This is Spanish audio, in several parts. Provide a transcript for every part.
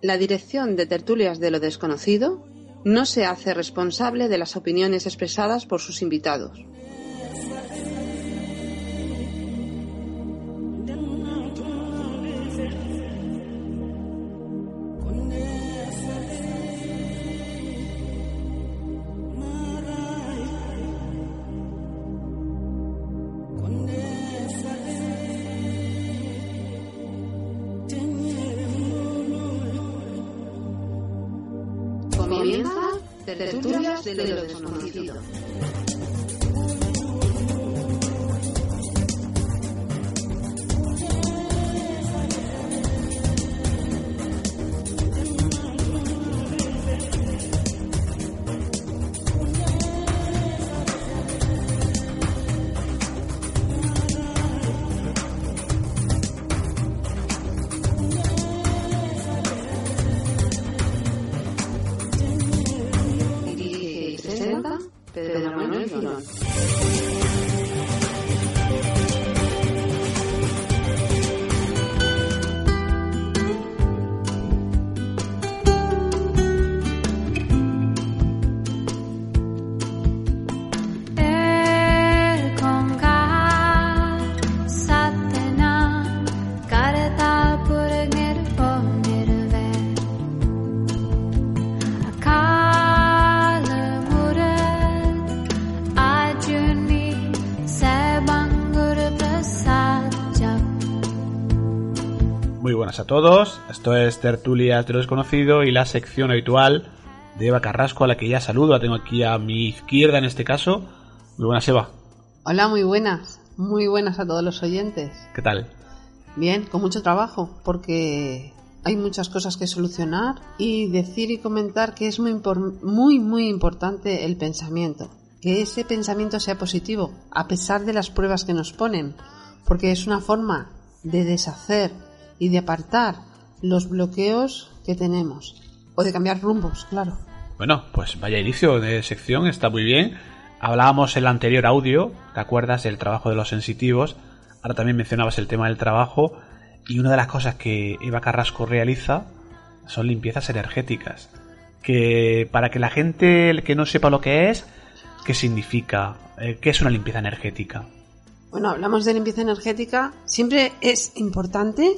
La dirección de Tertulias de lo Desconocido no se hace responsable de las opiniones expresadas por sus invitados. A todos, esto es Tertulias de lo Desconocido y la sección habitual de Eva Carrasco, a la que ya saludo, la tengo aquí a mi izquierda en este caso. Muy buenas Eva, Hola, muy buenas. Muy buenas a todos los oyentes. ¿qué tal? Bien, con mucho trabajo, porque hay muchas cosas que solucionar y decir y comentar que es muy, muy, muy importante el pensamiento. Que ese pensamiento sea positivo, a pesar de las pruebas que nos ponen, porque es una forma de deshacer y de apartar los bloqueos que tenemos. O de cambiar rumbos, claro. Bueno, pues vaya inicio de sección, está muy bien. Hablábamos en el anterior audio, ¿te acuerdas del trabajo de los sensitivos? Ahora también mencionabas el tema del trabajo y una de las cosas que Eva Carrasco realiza son limpiezas energéticas. Que para que la gente que no sepa lo que es, qué significa, Eh, qué es una limpieza energética. Bueno, hablamos de limpieza energética. Siempre es importante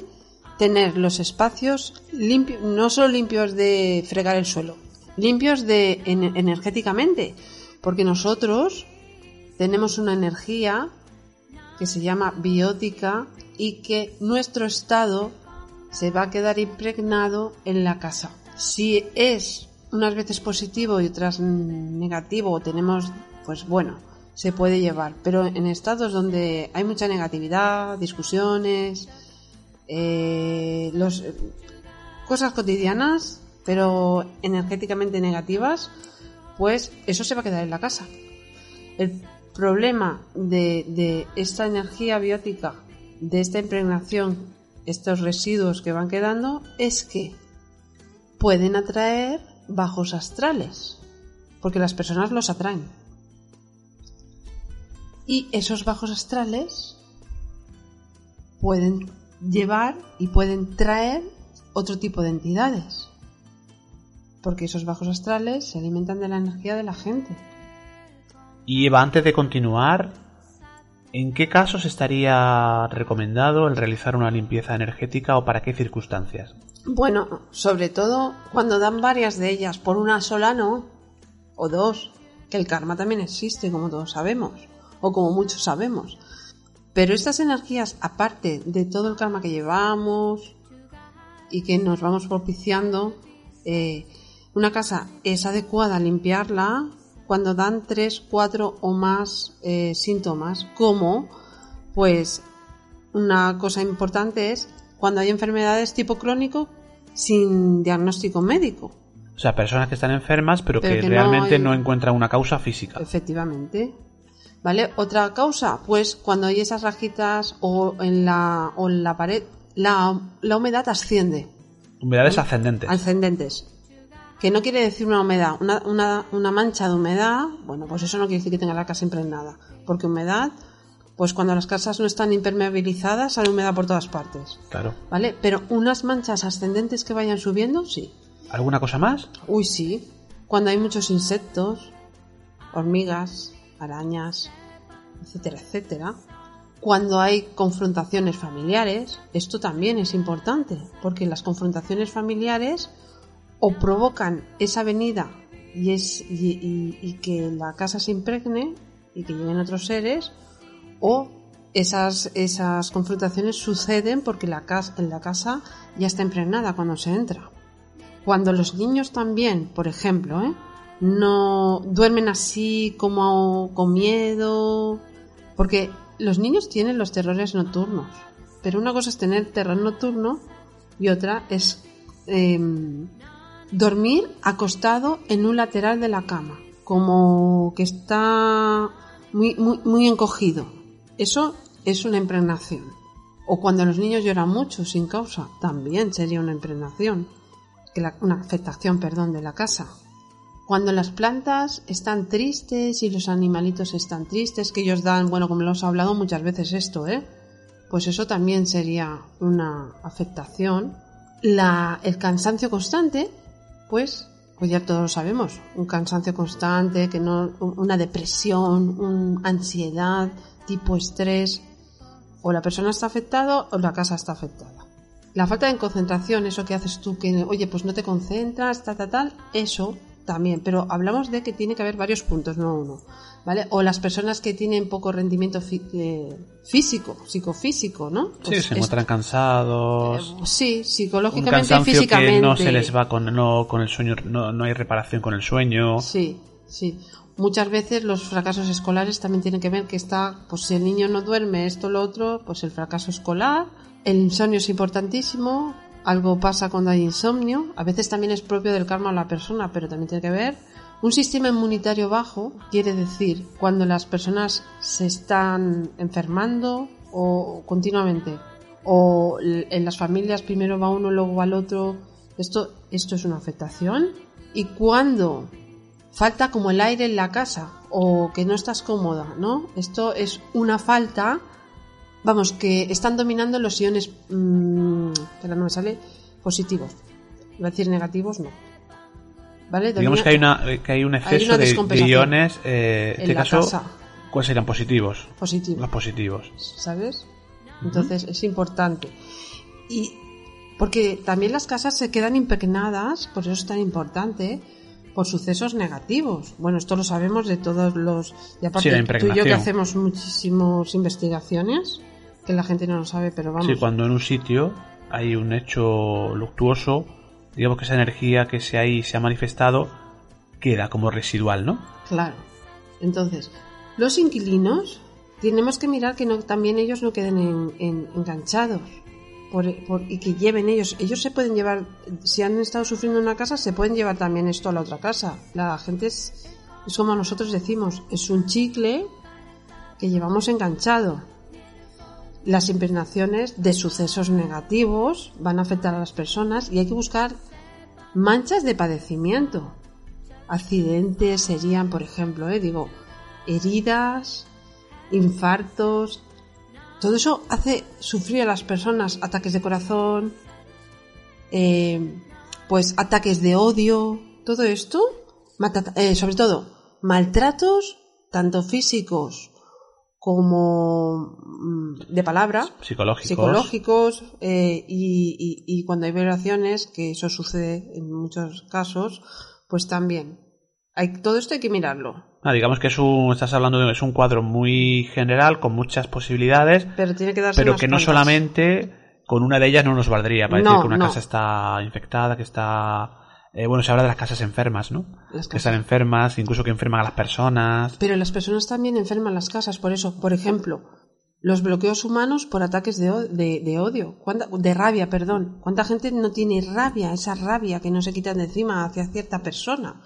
tener los espacios limpios, no solo limpios de fregar el suelo, limpios de en- energéticamente, porque nosotros tenemos una energía que se llama biótica y que nuestro estado se va a quedar impregnado en la casa. Si es unas veces positivo y otras negativo, tenemos, pues bueno, se puede llevar. Pero en estados donde hay mucha negatividad, discusiones, eh, eh, cosas cotidianas, pero energéticamente negativas, pues eso se va a quedar en la casa. El problema de, de esta energía biótica, de esta impregnación, estos residuos que van quedando, es que pueden atraer bajos astrales, porque las personas los atraen. Y esos bajos astrales pueden llevar y pueden traer otro tipo de entidades, porque esos bajos astrales se alimentan de la energía de la gente. Y Eva, antes de continuar, ¿en qué casos estaría recomendado el realizar una limpieza energética o para qué circunstancias? Bueno, sobre todo cuando dan varias de ellas, por una sola no, o dos, que el karma también existe, como todos sabemos, o como muchos sabemos. Pero estas energías, aparte de todo el karma que llevamos y que nos vamos propiciando, eh, una casa es adecuada limpiarla cuando dan tres, cuatro o más eh, síntomas, como pues una cosa importante es cuando hay enfermedades tipo crónico sin diagnóstico médico. O sea, personas que están enfermas pero, Pero que, que no realmente hay- no encuentran una causa física. Efectivamente. ¿Vale? Otra causa, pues cuando hay esas rajitas o en la, o en la pared, la, la humedad asciende, Humedades ascendentes. ascendentes. Que no quiere decir una humedad, una, una, una mancha de humedad, bueno, pues eso no quiere decir que tenga la casa impregnada, porque humedad Pues cuando las casas no están impermeabilizadas, sale humedad por todas partes. Claro. ¿Vale? Pero unas manchas ascendentes que vayan subiendo, sí. ¿Alguna cosa más? Uy, sí. Cuando hay muchos insectos, hormigas, arañas, etcétera, etcétera. Cuando hay confrontaciones familiares, esto también es importante, porque las confrontaciones familiares o provocan esa venida y, es, y, que la casa se impregne y que lleguen otros seres, o esas, esas confrontaciones suceden porque la casa, en la casa ya está impregnada cuando se entra. Cuando los niños también, por ejemplo, ¿eh? No duermen así como con miedo, porque los niños tienen los terrores nocturnos, pero una cosa es tener terror nocturno y otra es em, dormir acostado en un lateral de la cama, como que está muy, muy, muy encogido. Eso es una impregnación. O cuando los niños lloran mucho sin causa, también sería una impregnación, que la- una afectación, perdón, de la casa. Cuando las plantas están tristes y los animalitos están tristes, que ellos dan, bueno, como lo hemos hablado muchas veces esto, ¿eh? Pues eso también sería una afectación. El cansancio constante, pues, pues ya todos lo sabemos, un cansancio constante, que no, una depresión, una ansiedad, tipo estrés, o la persona está afectada o la casa está afectada. La falta de concentración, eso que haces tú, que, oye, pues no te concentras, tal, tal, tal, eso también, pero hablamos de que tiene que haber varios puntos, no uno, ¿vale? O las personas que tienen poco rendimiento fí- eh, físico, psicofísico, ¿no? Sí, Pues se encuentran cansados. eh, sí, un psicológicamente y cansancio físicamente. que no se les va con, no, con el sueño, no, no hay reparación con el sueño. Sí, sí. Muchas veces los fracasos escolares también tienen que ver que está, pues si el niño no duerme, esto, lo otro, pues el fracaso escolar. El insomnio es importantísimo. Algo pasa cuando hay insomnio. A veces también es propio del karma de la persona, pero también tiene que ver. Un sistema inmunitario bajo quiere decir cuando las personas se están enfermando o continuamente. O en las familias primero va uno, luego va el otro. Esto, esto es una afectación. Y cuando falta como el aire en la casa o que no estás cómoda, ¿no? Esto es una falta, vamos, que están dominando los iones, mmm, que no me sale, positivos. Iba a decir negativos, no. ¿Vale? Digamos Domina- que hay, una, que hay un exceso de- iones, eh, en este la caso, casa. ¿cuáles serían positivos? positivos. Los positivos. ¿sabes? Entonces es importante. Y porque también las casas se quedan impregnadas, por eso es tan importante, por sucesos negativos. Bueno, esto lo sabemos de todos los... Y aparte, Sí, tú y yo que hacemos muchísimas investigaciones, que la gente no lo sabe, pero vamos. Sí, cuando en un sitio hay un hecho luctuoso, digamos que esa energía que se, ahí se ha manifestado queda como residual, ¿no? Claro. Entonces, los inquilinos tenemos que mirar que no, también ellos no queden en- en- enganchados por- por- y que lleven ellos. Ellos se pueden llevar, si han estado sufriendo en una casa, se pueden llevar también esto a la otra casa. La gente es, es como nosotros decimos, es un chicle que llevamos enganchado. Las impregnaciones de sucesos negativos van a afectar a las personas y hay que buscar manchas de padecimiento accidentes serían, por ejemplo, eh, digo, heridas, infartos. Todo eso hace sufrir a las personas ataques de corazón, eh, pues ataques de odio, todo esto, eh, sobre todo maltratos, tanto físicos como mm, de palabra, Psicológicos. psicológicos eh, y, y- y cuando hay violaciones, que eso sucede en muchos casos, pues también. Hay, todo esto hay que mirarlo, Ah, digamos que es un, estás hablando de es un cuadro muy general, con muchas posibilidades, pero tiene que darse pero que no solamente con una de ellas no nos valdría para No, decir que una no. casa está infectada, que está... eh, bueno, se habla de las casas enfermas, ¿no? Las Que están enfermas, incluso que enferman a las personas. Pero las personas también enferman las casas, por eso, por ejemplo, los bloqueos humanos por ataques de, de- de odio, ¿Cuánta- de rabia, perdón. ¿Cuánta gente no tiene rabia, esa rabia que no se quitan de encima hacia cierta persona?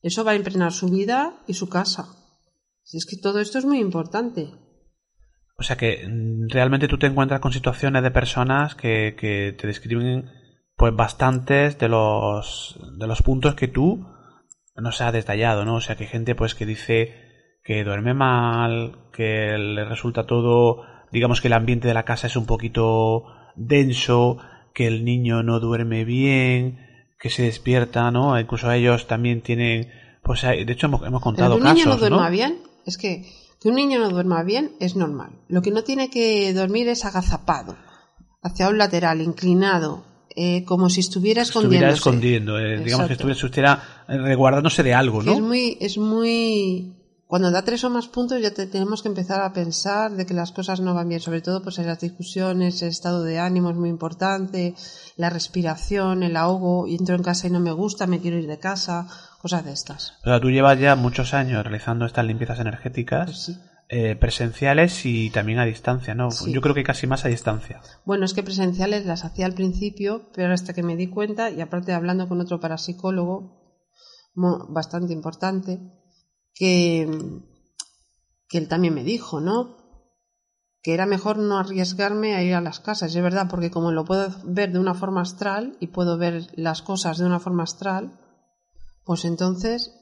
Eso va a impregnar su vida y su casa. Si es que todo esto es muy importante. O sea que mm, realmente tú te encuentras con situaciones de personas que, que te describen pues bastantes de los de los puntos que tú no se ha detallado, ¿no? O sea que hay gente pues que dice que duerme mal, que le resulta todo, digamos que el ambiente de la casa es un poquito denso, que el niño no duerme bien, que se despierta, ¿no? Incluso ellos también tienen, pues de hecho hemos, hemos contado que un niño casos, no duerma ¿no? bien, es que que un niño no duerma bien es normal. Lo que no tiene que dormir es agazapado, hacia un lateral, inclinado, eh, como si estuviera estuviera escondiéndose. escondiendo, eh, digamos que estuviera, estuviera eh, resguardándose de algo, Que Es ¿no? muy, es muy. Cuando da tres o más puntos ya te- tenemos que empezar a pensar de que las cosas no van bien, sobre todo pues en las discusiones, el estado de ánimo es muy importante, la respiración, el ahogo, y entro en casa y no me gusta, me quiero ir de casa, cosas de estas. O sea, tú llevas ya muchos años realizando estas limpiezas energéticas Pues sí. Eh, presenciales y también a distancia, ¿no? Sí. Yo creo que casi más a distancia. Bueno, es que presenciales las hacía al principio, pero hasta que me di cuenta, y aparte hablando con otro parapsicólogo, bastante importante, que, que él también me dijo, ¿no? Que era mejor no arriesgarme a ir a las casas, es verdad, porque como lo puedo ver de una forma astral y puedo ver las cosas de una forma astral, pues entonces,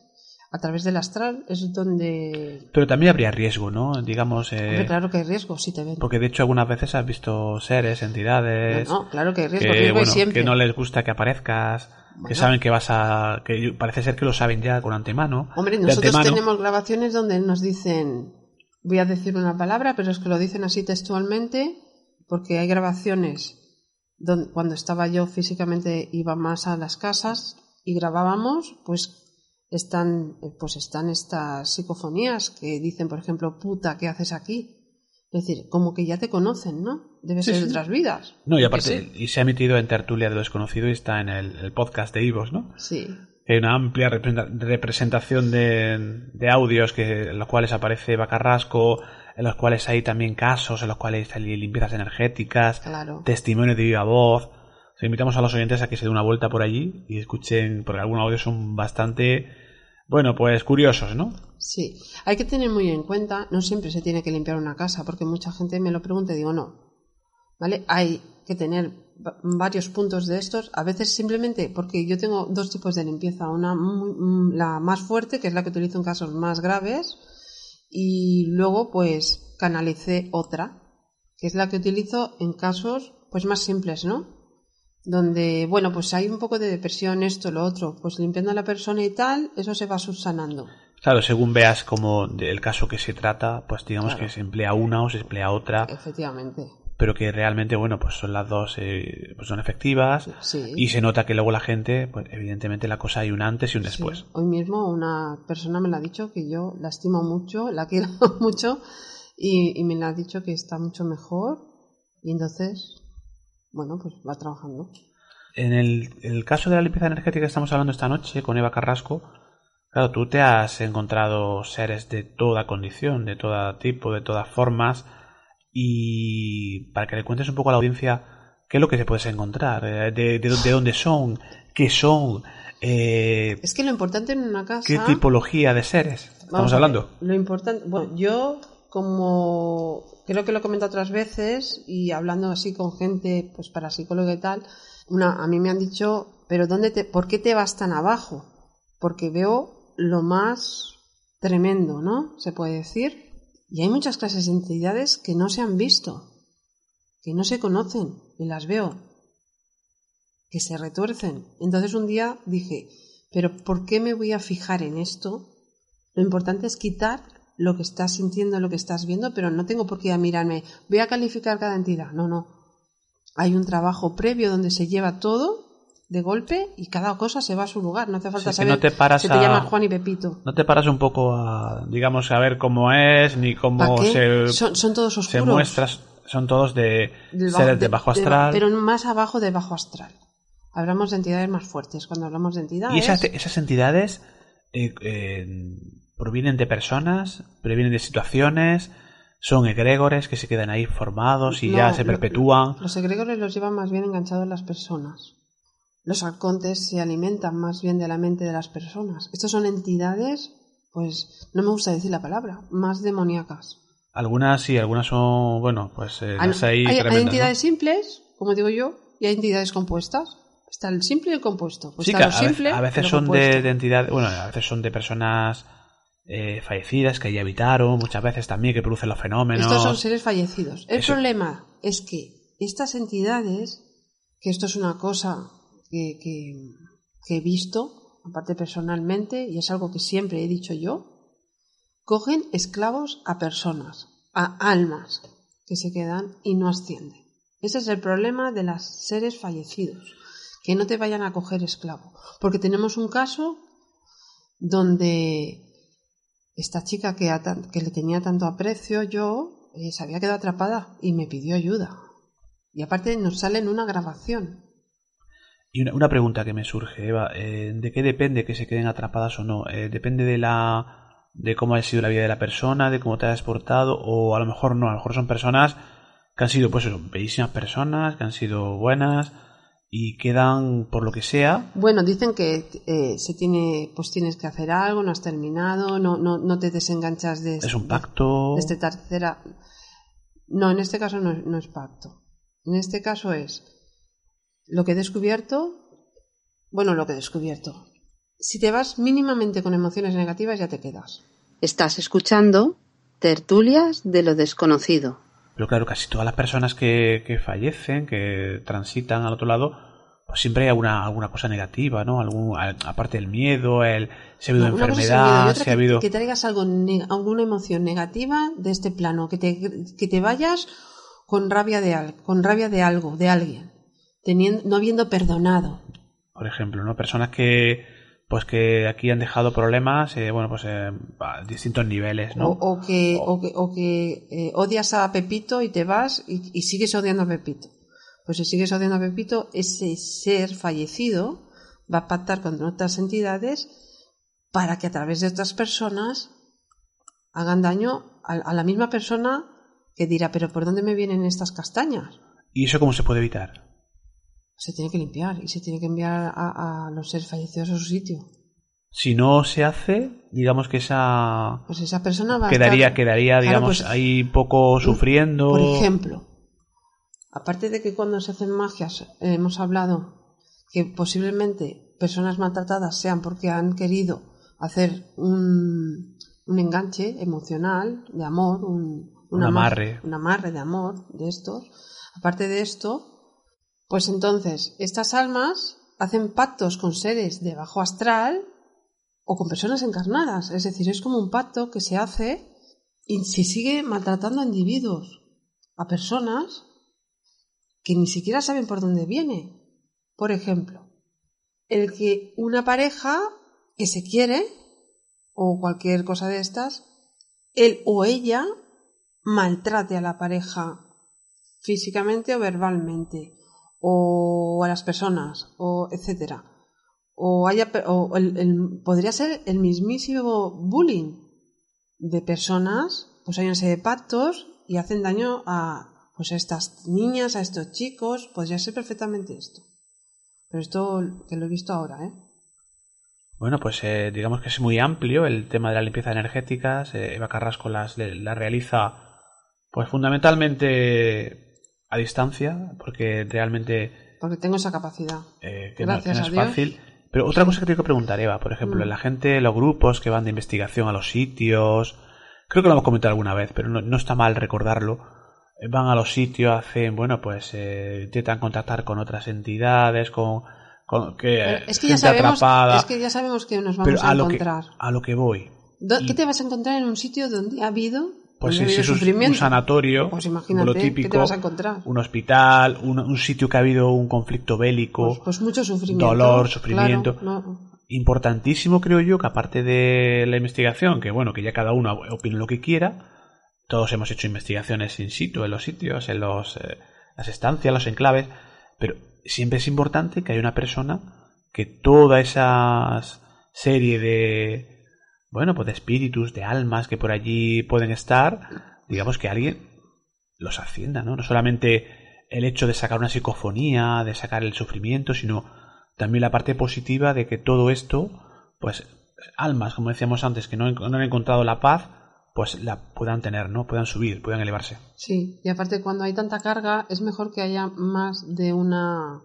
a través del astral es donde... Pero también habría riesgo, ¿no? Digamos, eh, Hombre, claro que hay riesgo, si te ven. porque de hecho algunas veces has visto seres, entidades, No, no, claro que hay riesgo, que, riesgo hay bueno, siempre. que no les gusta que aparezcas, que saben que vas a... que parece ser que lo saben ya con antemano. Hombre, nosotros antemano. tenemos grabaciones donde nos dicen, voy a decir una palabra, pero es que lo dicen así textualmente, porque hay grabaciones donde cuando estaba yo físicamente iba más a las casas y grabábamos, pues están, eh, pues están estas psicofonías que dicen, por ejemplo, puta, ¿qué haces aquí? Es decir, como que ya te conocen, ¿no? Debe Sí, ser sí. de otras vidas. No, y aparte, y se ha emitido en Tertulia de lo Desconocido y está en el, el podcast de Ivos, ¿no? Sí. Hay una amplia representa- representación de, de audios que, en los cuales aparece Eva Carrasco, en los cuales hay también casos, en los cuales hay limpiezas energéticas, Claro. testimonios de viva voz. Invitamos a los oyentes a que se den una vuelta por allí y escuchen, porque algunos audios son bastante, bueno, pues curiosos, ¿no? Sí, hay que tener muy en cuenta, no siempre se tiene que limpiar una casa, porque mucha gente me lo pregunta y digo no. ¿Vale? Hay que tener va- varios puntos de estos, a veces simplemente porque yo tengo dos tipos de limpieza, una muy- mm, la más fuerte, que es la que utilizo en casos más graves, y luego pues canalicé otra, que es la que utilizo en casos pues más simples, ¿no? Donde, bueno, pues hay un poco de depresión, esto, lo otro, pues limpiando a la persona y tal, eso se va subsanando. Claro, según veas como el caso que se trata, pues digamos Claro. que se emplea una o se emplea otra, Efectivamente. pero que realmente, bueno, pues son las dos, eh, pues son efectivas Sí. y se nota que luego la gente, pues evidentemente la cosa hay un antes y un Sí. después. Hoy mismo una persona me lo ha dicho que yo la estimo mucho, la quiero mucho y, y me la ha dicho que está mucho mejor y entonces, bueno, pues va trabajando. En el, el caso de la limpieza energética que estamos hablando esta noche con Eva Carrasco, claro, tú te has encontrado seres de toda condición, de todo tipo, de todas formas, y para que le cuentes un poco a la audiencia qué es lo que te puedes encontrar, eh, de, de, de dónde son, qué son, eh, Es que lo importante en una casa... qué tipología de seres estamos hablando. Lo importante, bueno, yo como creo que lo he comentado otras veces y hablando así con gente, pues para psicóloga y tal, una, a mí me han dicho, pero dónde te, ¿por qué te vas tan abajo? Porque veo lo más tremendo, ¿no? Se puede decir. Y hay muchas clases de entidades que no se han visto, que no se conocen, y las veo, que se retuercen. Entonces un día dije, pero ¿por qué me voy a fijar en esto? Lo importante es quitar lo que estás sintiendo, lo que estás viendo, pero no tengo por qué mirarme, voy a calificar cada entidad. No, no. Hay un trabajo previo donde se lleva todo de golpe y cada cosa se va a su lugar. No hace falta Sí, que saber no te paras si te a- llama Juan y Pepito. No te paras un poco a, digamos, a ver cómo es, ni cómo se, son, son todos se oscuros. muestra, son todos de Del seres de bajo de- astral. pero más abajo de bajo astral. Hablamos de entidades más fuertes. Cuando hablamos de entidades. Y esas, esas entidades eh, eh, provienen de personas, provienen de situaciones, son egregores que se quedan ahí formados y No, ya se perpetúan. Los egregores los llevan más bien enganchados las personas. Los arcontes se alimentan más bien de la mente de las personas. Estos son entidades, pues no me gusta decir la palabra, más demoníacas. Algunas sí, algunas son, bueno, pues eh, hay, entidades simples, como digo yo, y hay entidades compuestas. Está el simple y el compuesto. Pues Sí, está que lo a, simple, a veces son de, de entidades, bueno, a veces son de personas eh, fallecidas que ya habitaron, muchas veces también que producen los fenómenos. Estos son seres fallecidos. El Eso. problema es que estas entidades, que esto es una cosa que, que- que he visto, aparte personalmente, y es algo que siempre he dicho yo, cogen esclavos a personas, a almas que se quedan y no ascienden. Ese es el problema de los seres fallecidos, que no te vayan a coger esclavo. Porque tenemos un caso donde esta chica que, le tenía tanto aprecio, yo eh, se había quedado atrapada y me pidió ayuda. Y aparte nos sale en una grabación. Y una, una pregunta que me surge, Eva, eh, ¿de qué depende que se queden atrapadas o no? Eh, ¿Depende de la de cómo ha sido la vida de la persona, de cómo te has portado, o a lo mejor no, a lo mejor son personas que han sido, pues bellísimas personas, que han sido buenas y quedan, por lo que sea, Bueno, dicen que eh, se tiene, pues tienes que hacer algo, no has terminado, no, no, no te desenganchas de, es un pacto. de este tercera. No, en este caso no, es- no es pacto. En este caso es lo que he descubierto, bueno, lo que he descubierto. Si te vas mínimamente con emociones negativas ya te quedas. Estás escuchando Tertulias de lo desconocido. Pero claro, casi todas las personas que, que fallecen, que transitan al otro lado, pues siempre hay alguna, alguna cosa negativa, ¿no? Algún, aparte del miedo, el, si ha habido enfermedad, si que, ha habido... que traigas algo alguna emoción negativa de este plano, que te, que te vayas con rabia de al- con rabia de algo, de alguien, teniendo, no habiendo perdonado. por ejemplo, ¿no? Personas que pues que aquí han dejado problemas, eh, bueno, pues eh, a distintos niveles, ¿no? O, o que, o que, o que, eh, odias a Pepito y te vas y, y sigues odiando a Pepito. Pues si sigues odiando a Pepito, ese ser fallecido va a pactar con otras entidades para que a través de otras personas hagan daño a, a la misma persona que dirá, pero ¿por dónde me vienen estas castañas? ¿Y eso cómo se puede evitar? Se tiene que limpiar y se tiene que enviar a, a los seres fallecidos a su sitio. Si no se hace, digamos que esa Pues esa persona va a quedaría, estar... quedaría, Claro, digamos, pues, ahí poco sufriendo. Por ejemplo, aparte de que cuando se hacen magias eh, hemos hablado que posiblemente personas maltratadas sean porque han querido hacer un, un enganche emocional de amor, un, Un ama- amarre. un amarre de amor de estos. Aparte de esto, pues entonces estas almas hacen pactos con seres de bajo astral o con personas encarnadas. Es decir, es como un pacto que se hace y se sigue maltratando a individuos, a personas que ni siquiera saben por dónde viene. Por ejemplo, el que una pareja que se quiere o cualquier cosa de estas, él o ella maltrate a la pareja físicamente o verbalmente o a las personas o etcétera o haya o el- podría ser el mismísimo bullying de personas pues hay una serie de pactos y hacen daño a pues a estas niñas a estos chicos podría ser perfectamente esto pero esto que lo he visto ahora eh Bueno, pues eh, digamos que es muy amplio el tema de la limpieza energética. Eva Carrasco las, la realiza pues fundamentalmente a distancia, porque realmente porque tengo esa capacidad eh, que no, que Gracias no a es Dios. fácil. Pero otra cosa que tengo que preguntar, Eva, por ejemplo, Mm. la gente, los grupos que van de investigación a los sitios, creo que lo hemos comentado alguna vez, pero no, no está mal recordarlo. eh, Van a los sitios, hacen, bueno, pues eh, intentan contactar con otras entidades, con, con que, Pero es que ya gente sabemos atrapada. es que ya sabemos que nos pero vamos a, a lo, que, encontrar a lo que voy. Y- ¿qué te vas a encontrar en un sitio donde ha habido Pues si es un, sanatorio, pues lo típico, qué te vas a encontrar un hospital, un, un sitio que ha habido un conflicto bélico, pues, pues mucho sufrimiento dolor, claro, sufrimiento. no. importantísimo creo yo que aparte de la investigación, que bueno, que ya cada uno opine lo que quiera, todos hemos hecho investigaciones in situ en los sitios, en los, eh, las estancias, los enclaves, pero siempre es importante que haya una persona que toda esa serie de, bueno, pues de espíritus, de almas que por allí pueden estar, digamos que alguien los ascienda, ¿no? No solamente el hecho de sacar una psicofonía, de sacar el sufrimiento, sino también la parte positiva de que todo esto, pues almas, como decíamos antes, que no, han- encontrado la paz, pues la puedan tener, ¿no? Puedan subir, puedan elevarse. sí y aparte cuando hay tanta carga es mejor que haya más de una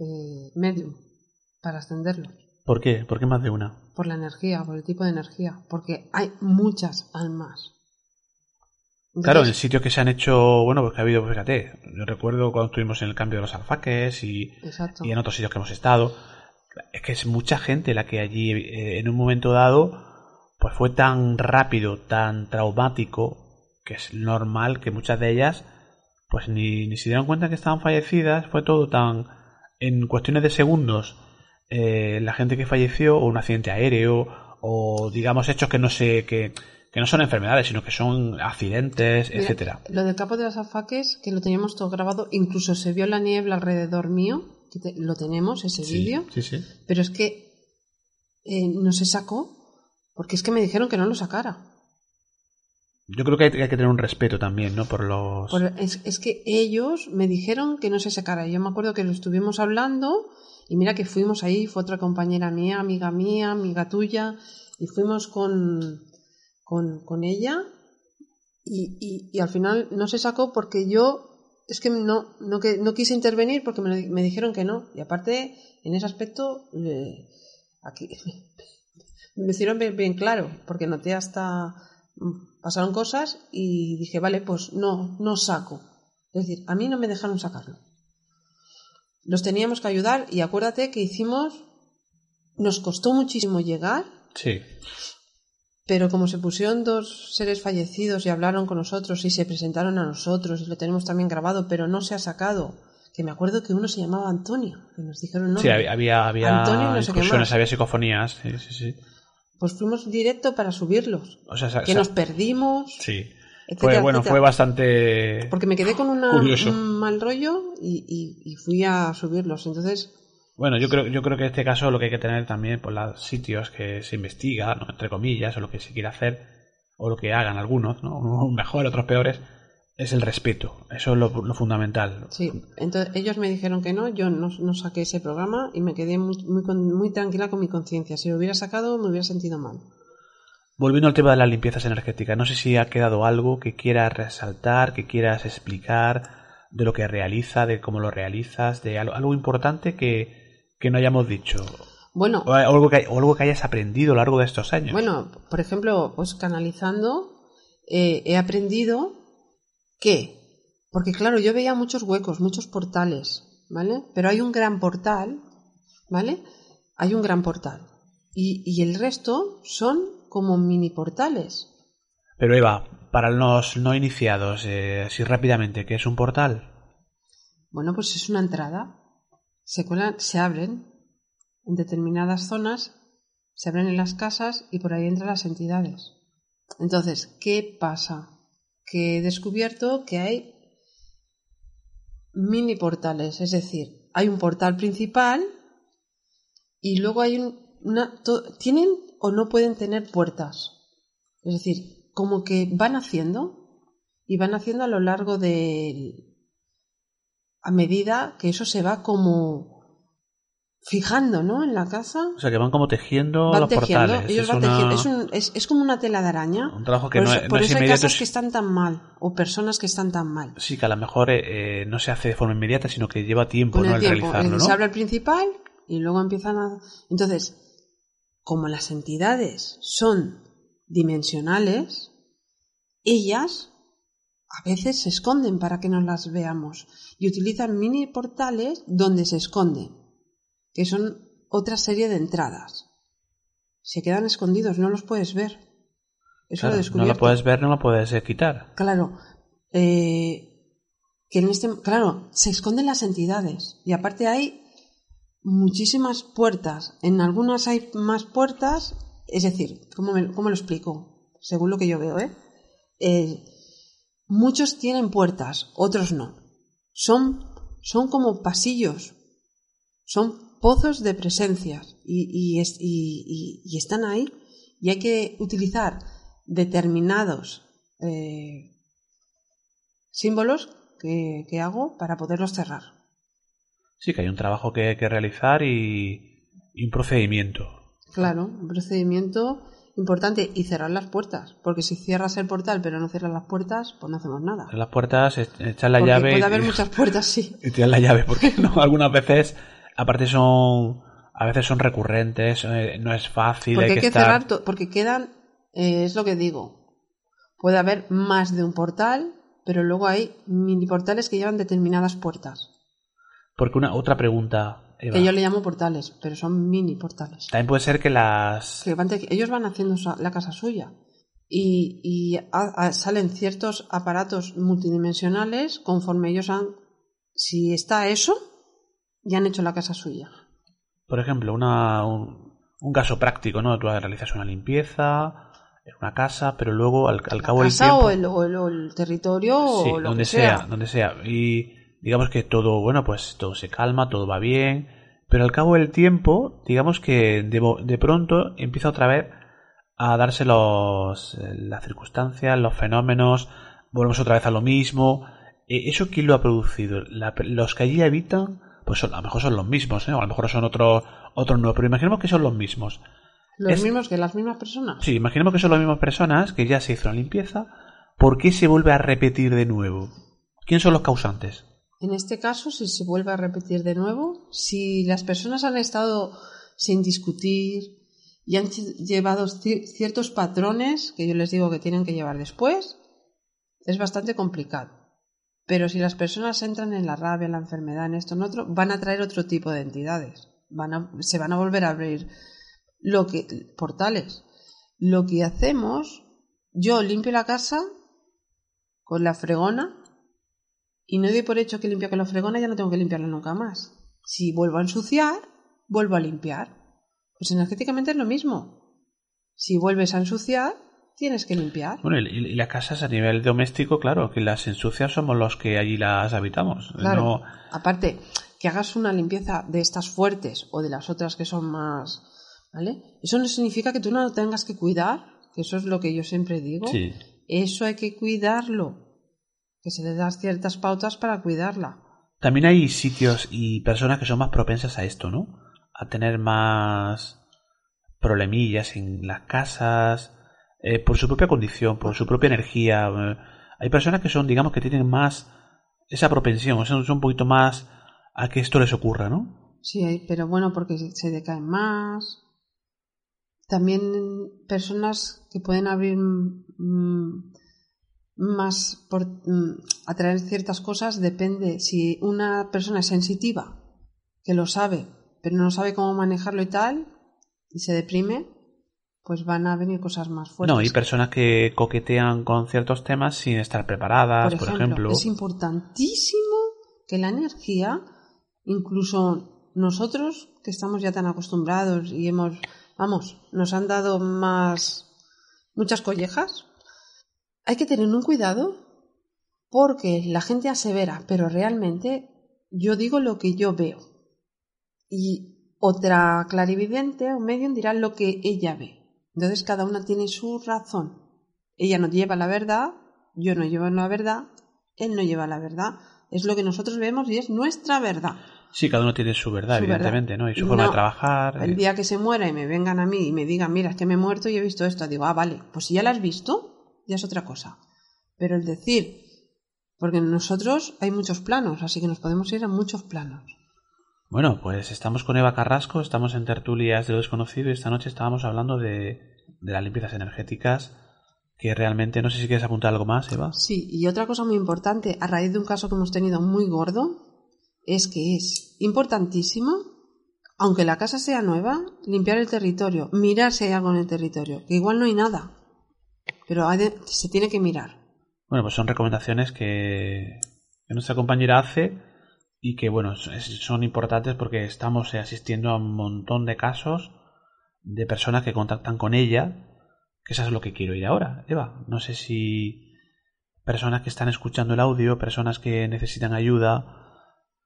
eh, medium para ascenderlos ¿Por qué? ¿Por qué más de una? por la energía, por el tipo de energía, porque hay muchas almas. Claro, en sitios que se han hecho, bueno, pues que ha habido, fíjate, yo recuerdo cuando estuvimos en el cambio de los alfaques y en otros sitios que hemos estado, es que es mucha gente la que allí eh, en un momento dado pues fue tan rápido, tan traumático, que es normal que muchas de ellas pues ni, ni se dieron cuenta que estaban fallecidas, fue todo tan en cuestiones de segundos eh, la gente que falleció o un accidente aéreo o digamos hechos que no sé que, que no son enfermedades sino que son accidentes Mira, etcétera Lo del capo de las alfaques, que lo teníamos todo grabado, incluso se vio la niebla alrededor mío, que te- lo tenemos, ese vídeo, sí sí pero es que eh, no se sacó, porque es que me dijeron que no lo sacara. yo creo que hay, hay que tener un respeto también no por los Por- es, es que ellos me dijeron que no se sacara. Yo me acuerdo que lo estuvimos hablando y mira que fuimos ahí, fue otra compañera mía, amiga mía, amiga tuya, y fuimos con, con, con ella y, y- al final no se sacó porque yo es que no, no, que, no quise intervenir porque me, me dijeron que no. Y aparte, en ese aspecto, eh, aquí me hicieron bien, bien claro, porque noté hasta mm, pasaron cosas y dije, vale, pues no, no saco. Es decir, a mí no me dejaron sacarlo. Los teníamos que ayudar y acuérdate que hicimos, nos costó muchísimo llegar, sí pero como se pusieron dos seres fallecidos y hablaron con nosotros y se presentaron a nosotros y lo tenemos también grabado, pero no se ha sacado. Que me acuerdo que uno se llamaba Antonio, que nos dijeron no. Sí, había, había, Antonio no sé había psicofonías. Sí, sí, sí. Pues fuimos directo para subirlos. O sea, Que nos perdimos. sí. Etcétera, Fue, bueno, etcétera. fue bastante. Porque me quedé con una- Curioso. un mal rollo y, y- y fui a subirlos. Entonces, Bueno, yo creo, yo creo que en este caso lo que hay que tener también por los sitios que se investiga, ¿no? entre comillas, o lo que se quiere hacer, o lo que hagan algunos, ¿no? unos mejor, otros peores, es el respeto. Eso es lo, lo fundamental. sí. Entonces, ellos me dijeron que no, yo no, no saqué ese programa y me quedé muy, muy, muy tranquila con mi conciencia. Si lo hubiera sacado, me hubiera sentido mal. Volviendo al tema de las limpiezas energéticas, no sé si ha quedado algo que quieras resaltar, que quieras explicar de lo que realiza, de cómo lo realizas, de algo, algo importante que, que no hayamos dicho. Bueno, O algo, que, o algo que hayas aprendido a lo largo de estos años. Bueno, por ejemplo, pues canalizando, eh, he aprendido que, porque claro, yo veía muchos huecos, muchos portales, ¿vale? Pero hay un gran portal, ¿vale? Hay un gran portal. Y, y el resto son como mini portales. Pero Eva, para los no iniciados, eh, así rápidamente, ¿qué es un portal? Bueno, pues es una entrada. Se cuelan, se abren en determinadas zonas, se abren en las casas y por ahí entran las entidades. Entonces, ¿qué pasa? Que he descubierto que hay mini portales, es decir, hay un portal principal y luego hay un, una... to- ¿Tienen o no pueden tener puertas? Es decir, como que van haciendo y van haciendo a lo largo del, a medida que eso se va como fijando, ¿no? En la casa. O sea, que van como tejiendo Van los tejiendo, portales. ellos es, van una- tejiendo. Es, un- es- es como una tela de araña. un trabajo que por no, eso, es- por es eso hay casas que están tan mal o personas que están tan mal. Sí, que a lo mejor eh, eh, no se hace de forma inmediata, sino que lleva tiempo Con ¿no? el realizarlo, eh, ¿no? se abre el principal y luego empiezan a... Entonces, como las entidades son dimensionales, ellas a veces se esconden para que no las veamos y utilizan mini portales donde se esconden, que son otra serie de entradas. Se quedan escondidos, no los puedes ver. Eso Claro, lo no lo puedes ver, no lo puedes quitar. Claro, eh, que en este, claro, se esconden las entidades y aparte hay muchísimas puertas. En algunas hay más puertas, es decir, ¿cómo, me- cómo lo explico? Según lo que yo veo, ¿eh? Eh, muchos tienen puertas, otros no. Son, son como pasillos, son pozos de presencias y, y es- y- y- y están ahí y hay que utilizar determinados eh, símbolos que, que hago para poderlos cerrar. Sí, que hay un trabajo que, que realizar y, y un procedimiento. Claro, un procedimiento importante y cerrar las puertas, porque si cierras el portal pero no cierras las puertas, pues no hacemos nada. Las puertas, echar la Porque llave puede y, haber muchas puertas, sí. tirar la llave, porque no, algunas veces, aparte son a veces son recurrentes, eh, no es fácil, Porque hay que, que estar... cerrar, porque quedan, eh, es lo que digo, puede haber más de un portal, pero luego hay mini portales que llevan determinadas puertas. Porque una otra pregunta, Eva. Que yo le llamo portales, pero son mini portales. También puede ser que las... Que van ellos van haciendo la casa suya y, y a- a- salen ciertos aparatos multidimensionales conforme ellos han, si está eso, ya han hecho la casa suya. Por ejemplo, una, un, un caso práctico, ¿no? Tú realizas una limpieza en una casa, pero luego al, al cabo del tiempo... o el, o el- o el territorio Sí, o lo donde que sea. sea, donde sea. Y digamos que todo, bueno, pues todo se calma, todo va bien, pero al cabo del tiempo, digamos que de, de pronto empieza otra vez a darse los, eh, las circunstancias, los fenómenos, volvemos otra vez a lo mismo. Eh, ¿Eso quién lo ha producido? La- los que allí habitan, pues son- a lo mejor son los mismos, ¿eh? o a lo mejor son otros otros nuevos, pero imaginemos que son los mismos. Los Es- mismos que las mismas personas. Sí, imaginemos que son las mismas personas, que ya se hizo la limpieza. ¿Por qué se vuelve a repetir de nuevo? ¿Quién son los causantes? En este caso, si se vuelve a repetir de nuevo, si las personas han estado sin discutir y han llevado ci- ciertos patrones que yo les digo que tienen que llevar después, es bastante complicado. Pero si las personas entran en la rabia, en la enfermedad, en esto, en otro, van a traer otro tipo de entidades. Van a- se van a volver a abrir lo que, portales. Lo que hacemos, yo limpio la casa con la fregona y no doy por hecho que limpio con la fregona, ya no tengo que limpiarla nunca más. Si vuelvo a ensuciar, vuelvo a limpiar. Pues energéticamente es lo mismo. Si vuelves a ensuciar, tienes que limpiar. Bueno, y, y las casas a nivel doméstico, claro, que las ensucias somos los que allí las habitamos. Claro. No- Aparte, que hagas una limpieza de estas fuertes o de las otras que son más. ¿Vale? Eso no significa que tú no lo tengas que cuidar, que eso es lo que yo siempre digo. sí. Eso hay que cuidarlo. Que se le das ciertas pautas para cuidarla. También hay sitios y personas que son más propensas a esto, ¿no? A tener más problemillas en las casas, eh, por su propia condición, por su propia energía. eh. Hay personas que son, digamos, que tienen más esa propensión, son, son un poquito más a que esto les ocurra, ¿no? Sí, pero bueno, porque se- se decaen más. También personas que pueden abrir mm, más por mm, atraer ciertas cosas depende si una persona es sensitiva, que lo sabe, pero no sabe cómo manejarlo y tal, y se deprime, pues van a venir cosas más fuertes. No, hay personas que coquetean con ciertos temas sin estar preparadas, por ejemplo. Es importantísimo que la energía, incluso nosotros que estamos ya tan acostumbrados y hemos, vamos, nos han dado más, muchas collejas, hay que tener un cuidado porque la gente asevera, pero realmente yo digo lo que yo veo. Y otra clarividente o medium dirá lo que ella ve. Entonces cada una tiene su razón. Ella no lleva la verdad, yo no llevo la verdad, él no lleva la verdad. Es lo que nosotros vemos y es nuestra verdad. Sí, cada uno tiene su verdad, Su evidentemente, verdad. ¿no? Y su forma No, de trabajar. El eh. día que se muera y me vengan a mí y me digan, mira, es que me he muerto y he visto esto, digo, ah, vale, pues si ya la has visto, ya es otra cosa. Pero el decir, porque en nosotros hay muchos planos, así que nos podemos ir a muchos planos. Bueno, pues estamos con Eva Carrasco, estamos en Tertulias de lo Desconocido y esta noche estábamos hablando de, de las limpiezas energéticas, que realmente, no sé si quieres apuntar algo más, Eva. Sí, y otra cosa muy importante, a raíz de un caso que hemos tenido muy gordo, es que es importantísimo, aunque la casa sea nueva, limpiar el territorio, mirar si hay algo en el territorio, que igual no hay nada, pero hay de- se tiene que mirar. Bueno, pues son recomendaciones que, que nuestra compañera hace y que, bueno, es- son importantes porque estamos eh, asistiendo a un montón de casos de personas que contactan con ella, que eso es lo que quiero ir ahora, Eva. No sé si personas que están escuchando el audio, personas que necesitan ayuda,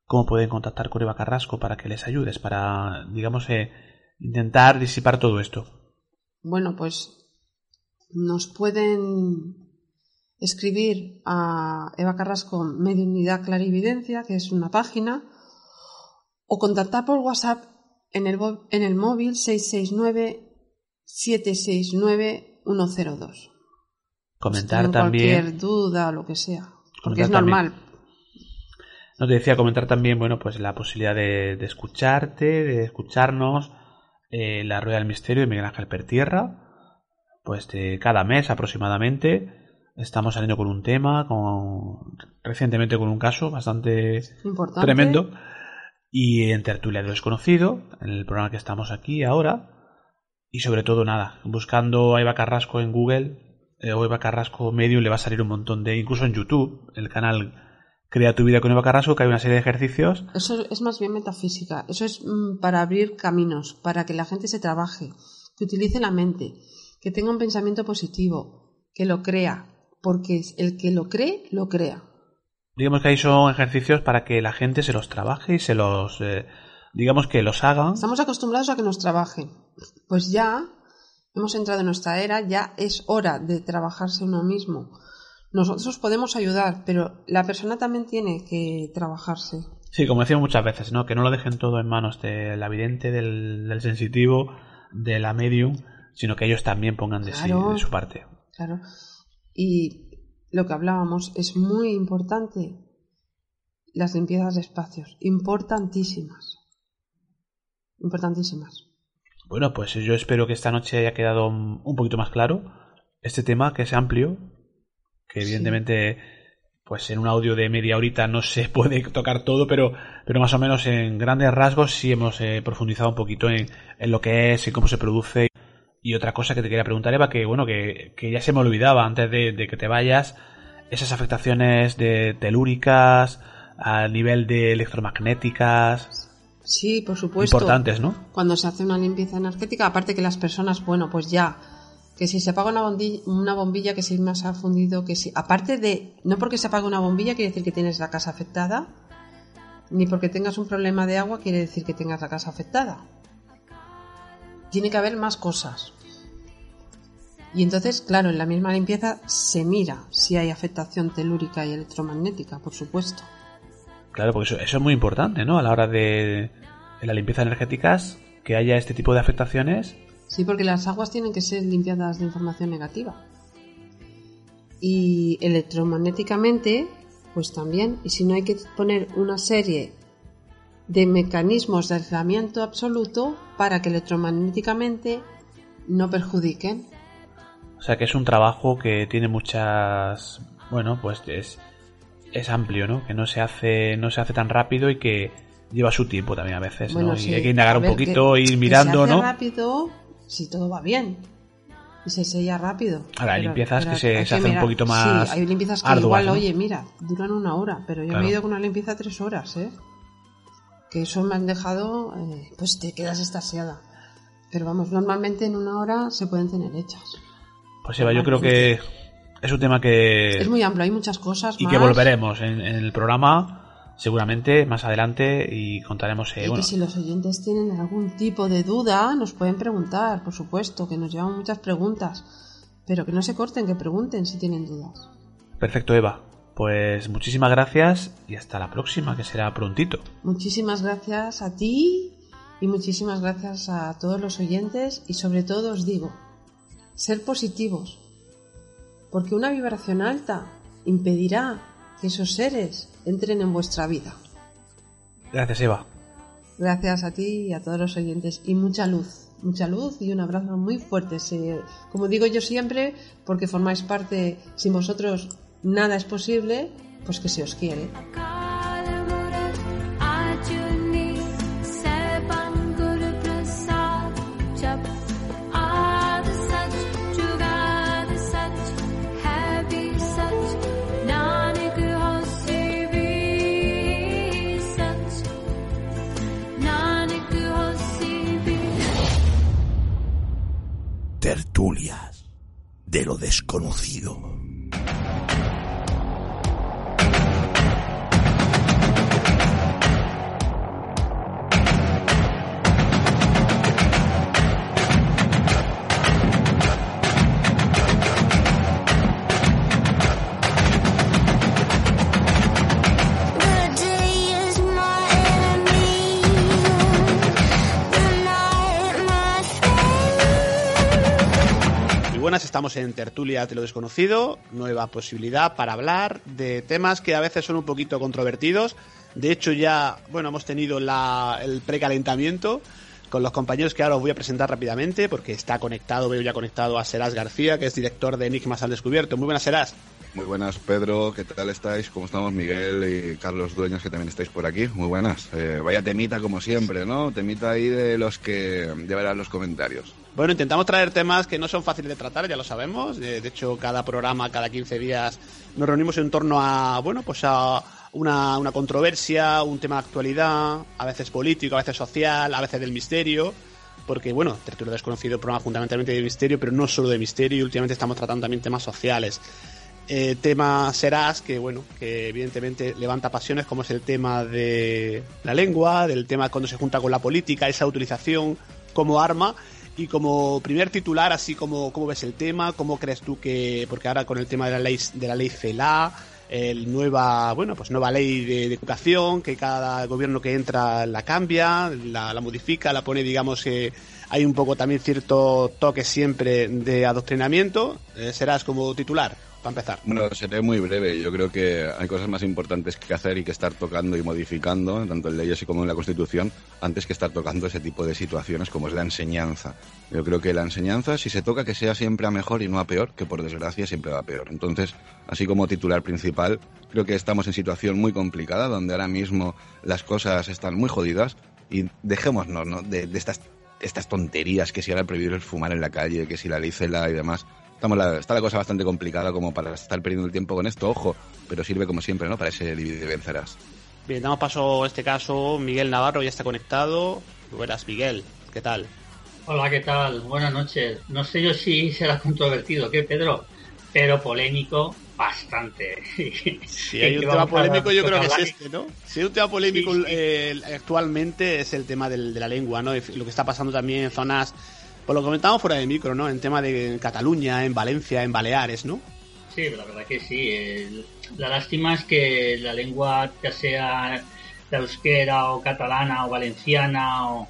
cómo pueden contactar con Eva Carrasco para que les ayudes, para, digamos, eh, intentar disipar todo esto. Bueno, pues nos pueden escribir a Eva Carrasco Mediunidad Clarividencia, que es una página, o contactar por WhatsApp en el, en el móvil 669-769-102. Comentar Tienen también. cualquier duda o lo que sea. Porque es normal. No te decía comentar también, bueno, pues la posibilidad de, de escucharte, de escucharnos, eh, La Rueda del Misterio de Miguel Ángel Pertierra, pues de cada mes aproximadamente. Estamos saliendo con un tema, con, recientemente con un caso bastante Importante. tremendo. Y en Tertulia de lo Desconocido, en el programa que estamos aquí ahora. Y sobre todo, nada, buscando a Eva Carrasco en Google eh, o Eva Carrasco Medium le va a salir un montón de, incluso en YouTube, el canal Crea tu vida con Eva Carrasco, que hay una serie de ejercicios. Eso es más bien metafísica. Eso es mm, para abrir caminos, para que la gente se trabaje, que utilice la mente, que tenga un pensamiento positivo, que lo crea, porque el que lo cree, lo crea. Digamos que ahí son ejercicios para que la gente se los trabaje y se los, eh, digamos que los haga. Estamos acostumbrados a que nos trabajen. Pues ya hemos entrado en nuestra era, ya es hora de trabajarse uno mismo. Nosotros podemos ayudar, pero la persona también tiene que trabajarse. Sí, como decimos muchas veces, ¿no? Que no lo dejen todo en manos del vidente, del, del sensitivo, de la medium, sino que ellos también pongan de, sí- de su parte. Claro. Y lo que hablábamos es muy importante. Las limpiezas de espacios, importantísimas. Importantísimas. Bueno, pues yo espero que esta noche haya quedado un poquito más claro este tema, que es amplio, que Sí. evidentemente, pues en un audio de media horita no se puede tocar todo, pero, pero más o menos en grandes rasgos sí hemos eh, profundizado un poquito en, en lo que es y cómo se produce. Y otra cosa que te quería preguntar, Eva, que bueno, que, que ya se me olvidaba antes de, de que te vayas, esas afectaciones de telúricas, a nivel de electromagnéticas, Sí, por supuesto. importantes, ¿no? Cuando se hace una limpieza energética, aparte que las personas, bueno, pues ya, que si se apaga una bombilla, una bombilla que si más ha fundido, que si, aparte de, no porque se apague una bombilla quiere decir que tienes la casa afectada, ni porque tengas un problema de agua quiere decir que tengas la casa afectada. Tiene que haber más cosas. Y entonces, claro, en la misma limpieza se mira si hay afectación telúrica y electromagnética, por supuesto. Claro, porque eso, eso es muy importante, ¿no? A la hora de, de las limpiezas energéticas, que haya este tipo de afectaciones. Sí, porque las aguas tienen que ser limpiadas de información negativa. Y electromagnéticamente, pues también. Y si no hay que poner una serie de mecanismos de aislamiento absoluto para que electromagnéticamente no perjudiquen. O sea, que es un trabajo que tiene muchas... Bueno, pues es, es amplio, ¿no? Que no se hace no se hace tan rápido y que lleva su tiempo también a veces, ¿no? Y hay que indagar A un poquito, que- ir que mirando, se hace ¿no? rápido si todo va bien. Y se sella rápido. Ahora, hay limpiezas que se- hacen un poquito más Sí, hay limpiezas que arduas, igual, ¿no? oye, mira, duran una hora, pero yo Claro. me he ido con una limpieza tres horas, ¿eh? Que eso me han dejado, eh, pues te quedas estasiada. Pero vamos, normalmente en una hora se pueden tener hechas. Pues Eva, yo creo que es un tema que... Es muy amplio, hay muchas cosas y más. que volveremos en, en el programa seguramente más adelante y contaremos... eh, Y bueno, que si los oyentes tienen algún tipo de duda, nos pueden preguntar, por supuesto, que nos llevan muchas preguntas. Pero que no se corten, que pregunten si tienen dudas. Perfecto, Eva. Pues muchísimas gracias y hasta la próxima, que será prontito. Muchísimas gracias a ti y muchísimas gracias a todos los oyentes y sobre todo os digo, ser positivos, porque una vibración alta impedirá que esos seres entren en vuestra vida. Gracias, Eva. Gracias a ti y a todos los oyentes y mucha luz, mucha luz y un abrazo muy fuerte. Como digo yo siempre, porque formáis parte, sin vosotros nada es posible, pues que se os quiere. tertulias de lo desconocido. Estamos en Tertulia de lo Desconocido, nueva posibilidad para hablar de temas que a veces son un poquito controvertidos, De hecho, ya, bueno, hemos tenido la, el precalentamiento con los compañeros que ahora os voy a presentar rápidamente, porque está conectado, veo ya conectado a Serás García, que es director de Enigmas al Descubierto. Muy buenas, Serás. Muy buenas, Pedro. ¿Qué tal estáis? ¿Cómo estamos, Miguel y Carlos Dueños, que también estáis por aquí? Muy buenas. Eh, vaya temita, como siempre, ¿no? Temita ahí de los que llevarán los comentarios. Bueno, intentamos traer temas que no son fáciles de tratar, ya lo sabemos. De, hecho, cada programa, cada 15 días, nos reunimos en torno a, bueno, pues a una, una controversia, un tema de actualidad, a veces político, a veces social, a veces del misterio. Porque, bueno, Tertulia Desconocido, programa fundamentalmente de misterio, pero no solo de misterio, y últimamente estamos tratando también temas sociales. Eh, tema serás que, bueno, que evidentemente levanta pasiones, como es el tema de la lengua, del tema cuando se junta con la política, esa utilización como arma. Y como primer titular, así como cómo ves el tema, cómo crees tú que, porque ahora con el tema de la ley de la ley CELA, el nueva, bueno, pues nueva ley de, educación, que cada gobierno que entra la cambia, la, la modifica, la pone, digamos que hay un poco también cierto toque siempre de adoctrinamiento. Eh, serás como titular, para empezar. Bueno, seré muy breve. Yo creo que hay cosas más importantes que hacer y que estar tocando y modificando, tanto en leyes como en la Constitución, antes que estar tocando ese tipo de situaciones como es la enseñanza. Yo creo que la enseñanza, si se toca, que sea siempre a mejor y no a peor, que por desgracia siempre va a peor. Entonces, así como titular principal, creo que estamos en situación muy complicada, donde ahora mismo las cosas están muy jodidas y dejémonos ¿no? de, de estas, estas tonterías, que si ahora prohibir el fumar en la calle, que si la ley CELA y demás. Estamos la, está la cosa bastante complicada como para estar perdiendo el tiempo con esto, ojo, pero sirve como siempre, ¿no? Para ese divide y vencerás. Bien, damos paso a este caso. Miguel Navarro ya está conectado. Buenas, Miguel. ¿Qué tal? Hola, ¿qué tal? Buenas noches. No sé yo si será controvertido, ¿qué, Pedro? Pero polémico, bastante. Si hay un tema polémico, yo creo que es este, ¿no? Si hay un tema polémico Sí, sí. eh, actualmente es el tema del- de la lengua, ¿no? Y Lo que está pasando también en zonas, por lo que comentábamos fuera de micro, ¿no? En tema de Cataluña, en Valencia, en Baleares, ¿no? Sí, la verdad que sí. La lástima es que la lengua, ya sea la euskera o catalana o valenciana o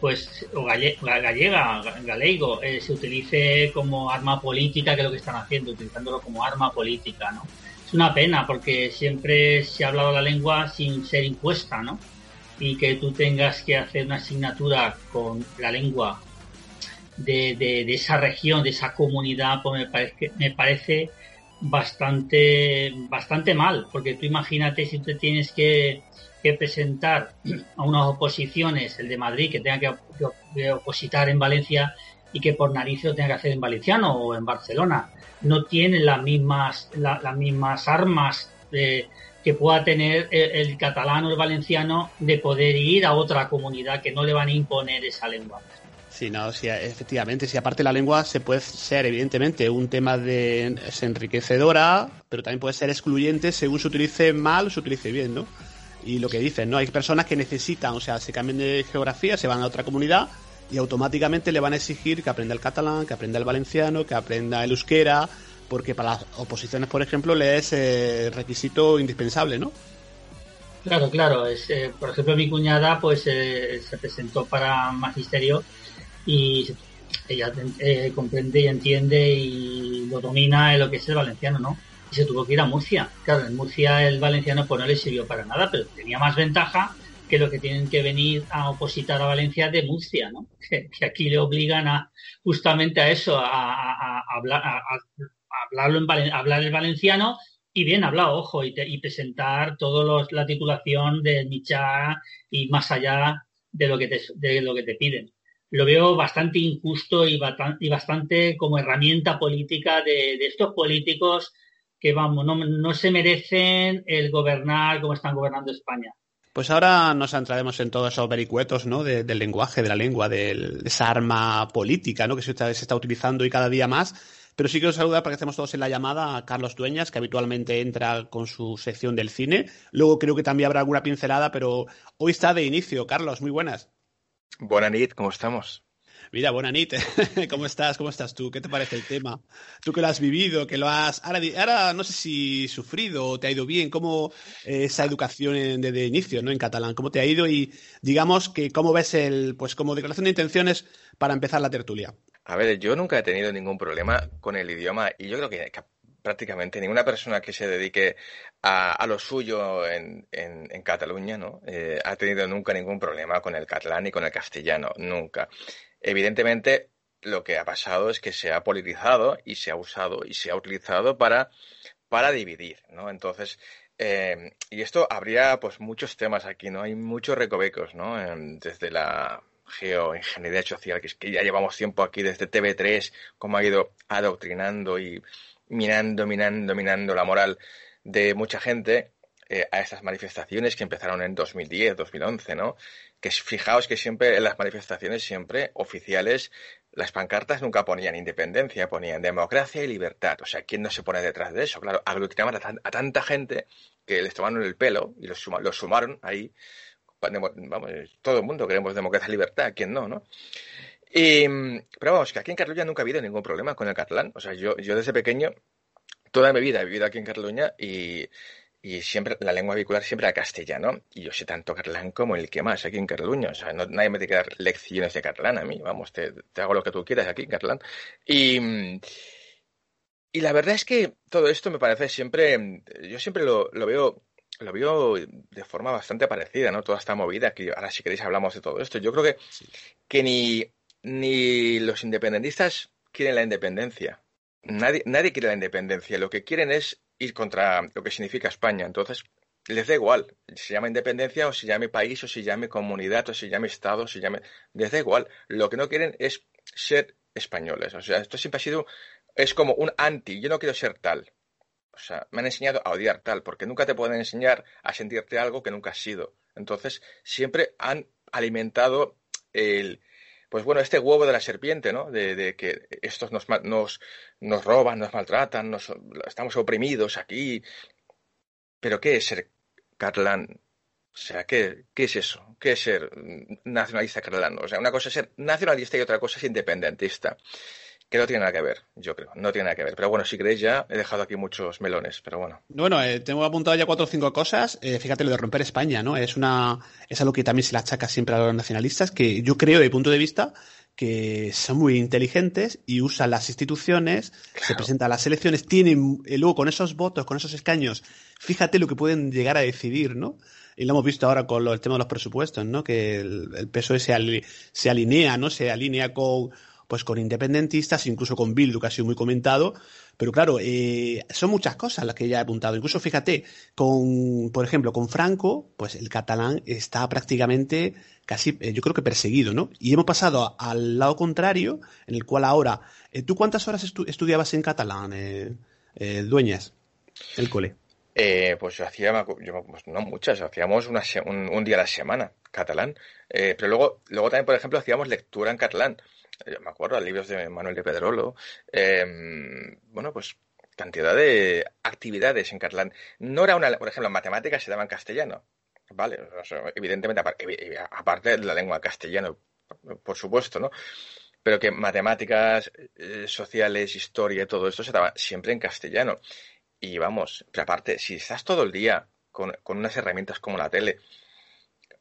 pues o galle- ga- gallega, ga- galego, eh, se utilice como arma política, que es lo que están haciendo, utilizándolo como arma política, ¿no? Es una pena porque siempre se ha hablado la lengua sin ser impuesta, ¿no? Y que tú tengas que hacer una asignatura con la lengua de, de, esa región, de esa comunidad, pues me parece, me parece bastante, bastante mal, porque tú imagínate si te tienes que, presentar a unas oposiciones, el de Madrid, que tenga que, op- que opositar en Valencia y que por narices lo tenga que hacer en Valenciano o en Barcelona. No tienen las mismas, la- las mismas armas que pueda tener el catalán o el valenciano de poder ir a otra comunidad que no le van a imponer esa lengua. Sí, no, sí, efectivamente, si aparte la lengua se puede ser, evidentemente, un tema de es enriquecedora, pero también puede ser excluyente según se utilice mal o se utilice bien, ¿no? Y lo que dicen, ¿no? Hay personas que necesitan, o sea, se cambian de geografía, se van a otra comunidad y automáticamente le van a exigir que aprenda el catalán, que aprenda el valenciano, que aprenda el euskera, porque para las oposiciones, por ejemplo, le es eh, requisito indispensable, ¿no? Claro, claro. Es, eh, por ejemplo, mi cuñada pues eh, se presentó para magisterio y ella eh, comprende y entiende y lo domina en lo que es el valenciano, ¿no? Y se tuvo que ir a Murcia. Claro, en Murcia el valenciano pues no le sirvió para nada, pero tenía más ventaja que lo que tienen que venir a opositar a Valencia de Murcia, ¿no? Que, aquí le obligan a justamente a eso, a, hablar, a, hablarlo en hablar el valenciano y bien hablado, ojo, y, te- y presentar los, la titulación del Michá y más allá de lo que te, de lo que te piden. Lo veo bastante injusto y, bastante como herramienta política de, estos políticos que, vamos, no, no se merecen el gobernar como están gobernando España. Pues ahora nos entraremos en todos esos vericuetos, ¿no? De- del lenguaje, de la lengua, de esa arma política, ¿no? Que se está, se está utilizando y cada día más. Pero sí quiero saludar para que estemos todos en la llamada a Carlos Dueñas, que habitualmente entra con su sección del cine. Luego creo que también habrá alguna pincelada, pero hoy está de inicio. Carlos, muy buenas. Buenas nit, ¿cómo estamos? Mira, buena nit. ¿Cómo estás? ¿Cómo estás tú? ¿Qué te parece el tema? Tú que lo has vivido, que lo has... Ahora, ahora no sé si sufrido o te ha ido bien. ¿Cómo eh, esa educación en- de, de inicio, ¿no? En catalán, ¿cómo te ha ido? Y digamos que cómo ves el... Pues como declaración de intenciones para empezar la tertulia. A ver, yo nunca he tenido ningún problema con el idioma y yo creo que, que prácticamente ninguna persona que se dedique a, a lo suyo en, en- en Cataluña, ¿no? Eh, ha tenido nunca ningún problema con el catalán y con el castellano, nunca. Evidentemente, lo que ha pasado es que se ha politizado y se ha usado y se ha utilizado para, para dividir, ¿no? Entonces, eh, y esto habría pues muchos temas aquí, ¿no? Hay muchos recovecos, ¿no? Desde la geoingeniería social, que es que ya llevamos tiempo aquí desde TV3, cómo ha ido adoctrinando y minando, minando, minando la moral de mucha gente eh, a estas manifestaciones que empezaron en 2010, 2011, ¿no? Que fijaos que siempre en las manifestaciones, siempre oficiales, las pancartas nunca ponían independencia, ponían democracia y libertad. O sea, ¿quién no se pone detrás de eso? Claro, aglutinaban a, a tanta gente que les tomaron el pelo y los sumaron ahí. Vamos, todo el mundo queremos democracia y libertad, ¿quién no, no? Y, mm, pero vamos, que aquí en Cataluña nunca ha habido ningún problema con el catalán. O sea, yo, yo desde pequeño, toda mi vida he vivido aquí en Cataluña y, y siempre la lengua vehicular siempre era castellano. Y yo sé tanto catalán como el que más aquí en Cataluña. O sea, no, nadie me tiene que dar lecciones de catalán a mí. Vamos, te, te hago lo que tú quieras aquí en catalán. Y, y la verdad es que todo esto me parece siempre, yo siempre lo, lo veo, lo veo de forma bastante parecida, ¿no? Toda esta movida, que ahora si queréis hablamos de todo esto. Yo creo que, que ni, ni los independentistas quieren la independencia. Nadie, quiere la independencia. Lo que quieren es ir contra lo que significa España. Entonces, les da igual. Se llama independencia o se llame país o se llame comunidad o se llame Estado o se llame... Les da igual. Lo que no quieren es ser españoles. O sea, esto siempre ha sido... Es como un anti. Yo no quiero ser tal. O sea, me han enseñado a odiar tal, porque nunca te pueden enseñar a sentirte algo que nunca has sido. Entonces, siempre han alimentado el, pues bueno, este huevo de la serpiente, ¿no? De, de que estos nos, nos, nos roban, nos maltratan, nos, estamos oprimidos aquí. Pero ¿qué es ser catalán? O sea, ¿qué, qué es eso? ¿Qué es ser nacionalista catalán? O sea, una cosa es ser nacionalista y otra cosa es independentista. Que no tiene nada que ver, yo creo, no tiene nada que ver. Pero bueno, si queréis ya, he dejado aquí muchos melones, pero bueno. Bueno, eh, tengo apuntado ya cuatro o cinco cosas. Eh, fíjate lo de romper España, ¿no? Es una es algo que también se le achaca siempre a los nacionalistas, que yo creo, de mi punto de vista, que son muy inteligentes y usan las instituciones, se presentan a las elecciones, tienen, eh, luego con esos votos, con esos escaños, fíjate lo que pueden llegar a decidir, ¿no? Y lo hemos visto ahora con lo- el tema de los presupuestos, ¿no? Que el, el PSOE se, ali- se alinea, ¿no? Se alinea con, pues con independentistas, incluso con Bildu, que ha sido muy comentado. Pero claro, eh, son muchas cosas las que ya he apuntado. Incluso fíjate, con, por ejemplo, con Franco, pues el catalán está prácticamente casi, eh, yo creo que perseguido, ¿no? Y hemos pasado a- al lado contrario, en el cual ahora, eh, ¿tú cuántas horas estu- estudiabas en catalán, Dueñas, el cole? Pues yo hacía, pues no muchas, hacíamos una un, un día a la semana, catalán. Pero luego, luego también, por ejemplo, hacíamos lectura en catalán. Eh, me acuerdo, libros de Manuel de Pedrolo. Eh, bueno, pues cantidad de actividades en catalán. No era una, por ejemplo, en matemáticas se daba en castellano. Vale, evidentemente, apar- evi- aparte de la lengua castellano, por supuesto, ¿no? Pero que matemáticas, eh, sociales, historia, todo esto se daba siempre en castellano. Y vamos, pero aparte, si estás todo el día con, con unas herramientas como la tele,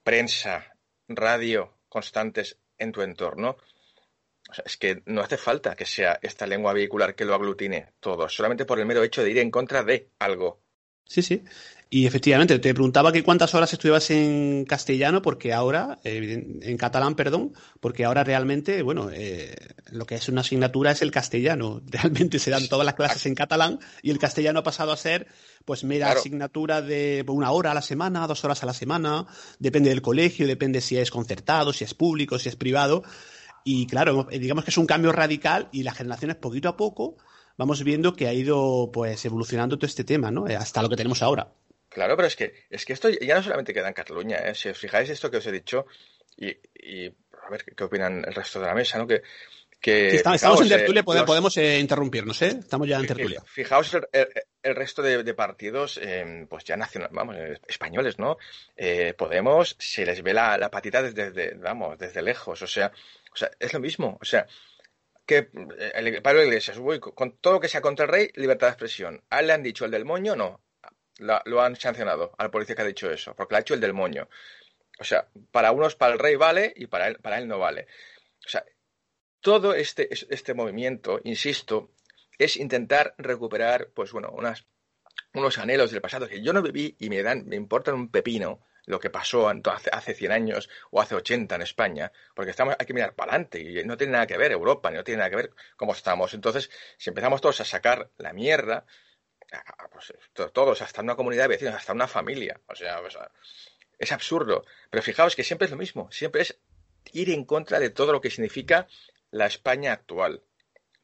prensa, radio constantes en tu entorno, o sea, es que no hace falta que sea esta lengua vehicular que lo aglutine todo, solamente por el mero hecho de ir en contra de algo. Sí, sí. Y efectivamente, te preguntaba que cuántas horas estudiabas en castellano, porque ahora, eh, en catalán, perdón, porque ahora realmente, bueno, eh, lo que es una asignatura es el castellano. Realmente se dan todas las clases en catalán y el castellano ha pasado a ser, pues, mera Claro. asignatura de una hora a la semana, dos horas a la semana, depende del colegio, depende si es concertado, si es público, si es privado. Y claro, eh, digamos que es un cambio radical y las generaciones poquito a poco vamos viendo que ha ido pues evolucionando todo este tema, ¿no? Eh, Hasta lo que tenemos ahora. Claro, pero es que, es que esto ya no solamente queda en Cataluña, ¿eh? Si os fijáis esto que os he dicho, y, y a ver qué, opinan el resto de la mesa, ¿no? Que, que Sí, estamos, estamos en eh, tertulia, los- podemos eh, interrumpirnos, ¿eh? Estamos ya en tertulia. Fijaos el, el- el resto de, de partidos, eh, pues ya nacional, vamos, españoles, ¿no? Podemos, se les ve la, la patita desde, desde, vamos, desde lejos, o sea, o sea, es lo mismo, o sea, que eh, el Pablo Iglesias, con todo lo que sea contra el rey, libertad de expresión. A él le han dicho el del moño, no, La- lo han sancionado al policía que ha dicho eso, porque lo ha hecho el del moño. O sea, para unos, para el rey vale y para él, para él no vale. O sea, todo este, este movimiento, insisto, es intentar recuperar, pues bueno, unos anhelos del pasado que yo no viví y me dan, me importan un pepino lo que pasó hace, hace 100 años o hace 80 en España, porque estamos, hay que mirar para adelante y no tiene nada que ver Europa, no tiene nada que ver cómo estamos. Entonces, si empezamos todos a sacar la mierda, pues, to- todos, hasta una comunidad de vecinos, hasta una familia, o sea, es absurdo. Pero fijaos que siempre es lo mismo, siempre es ir en contra de todo lo que significa la España actual.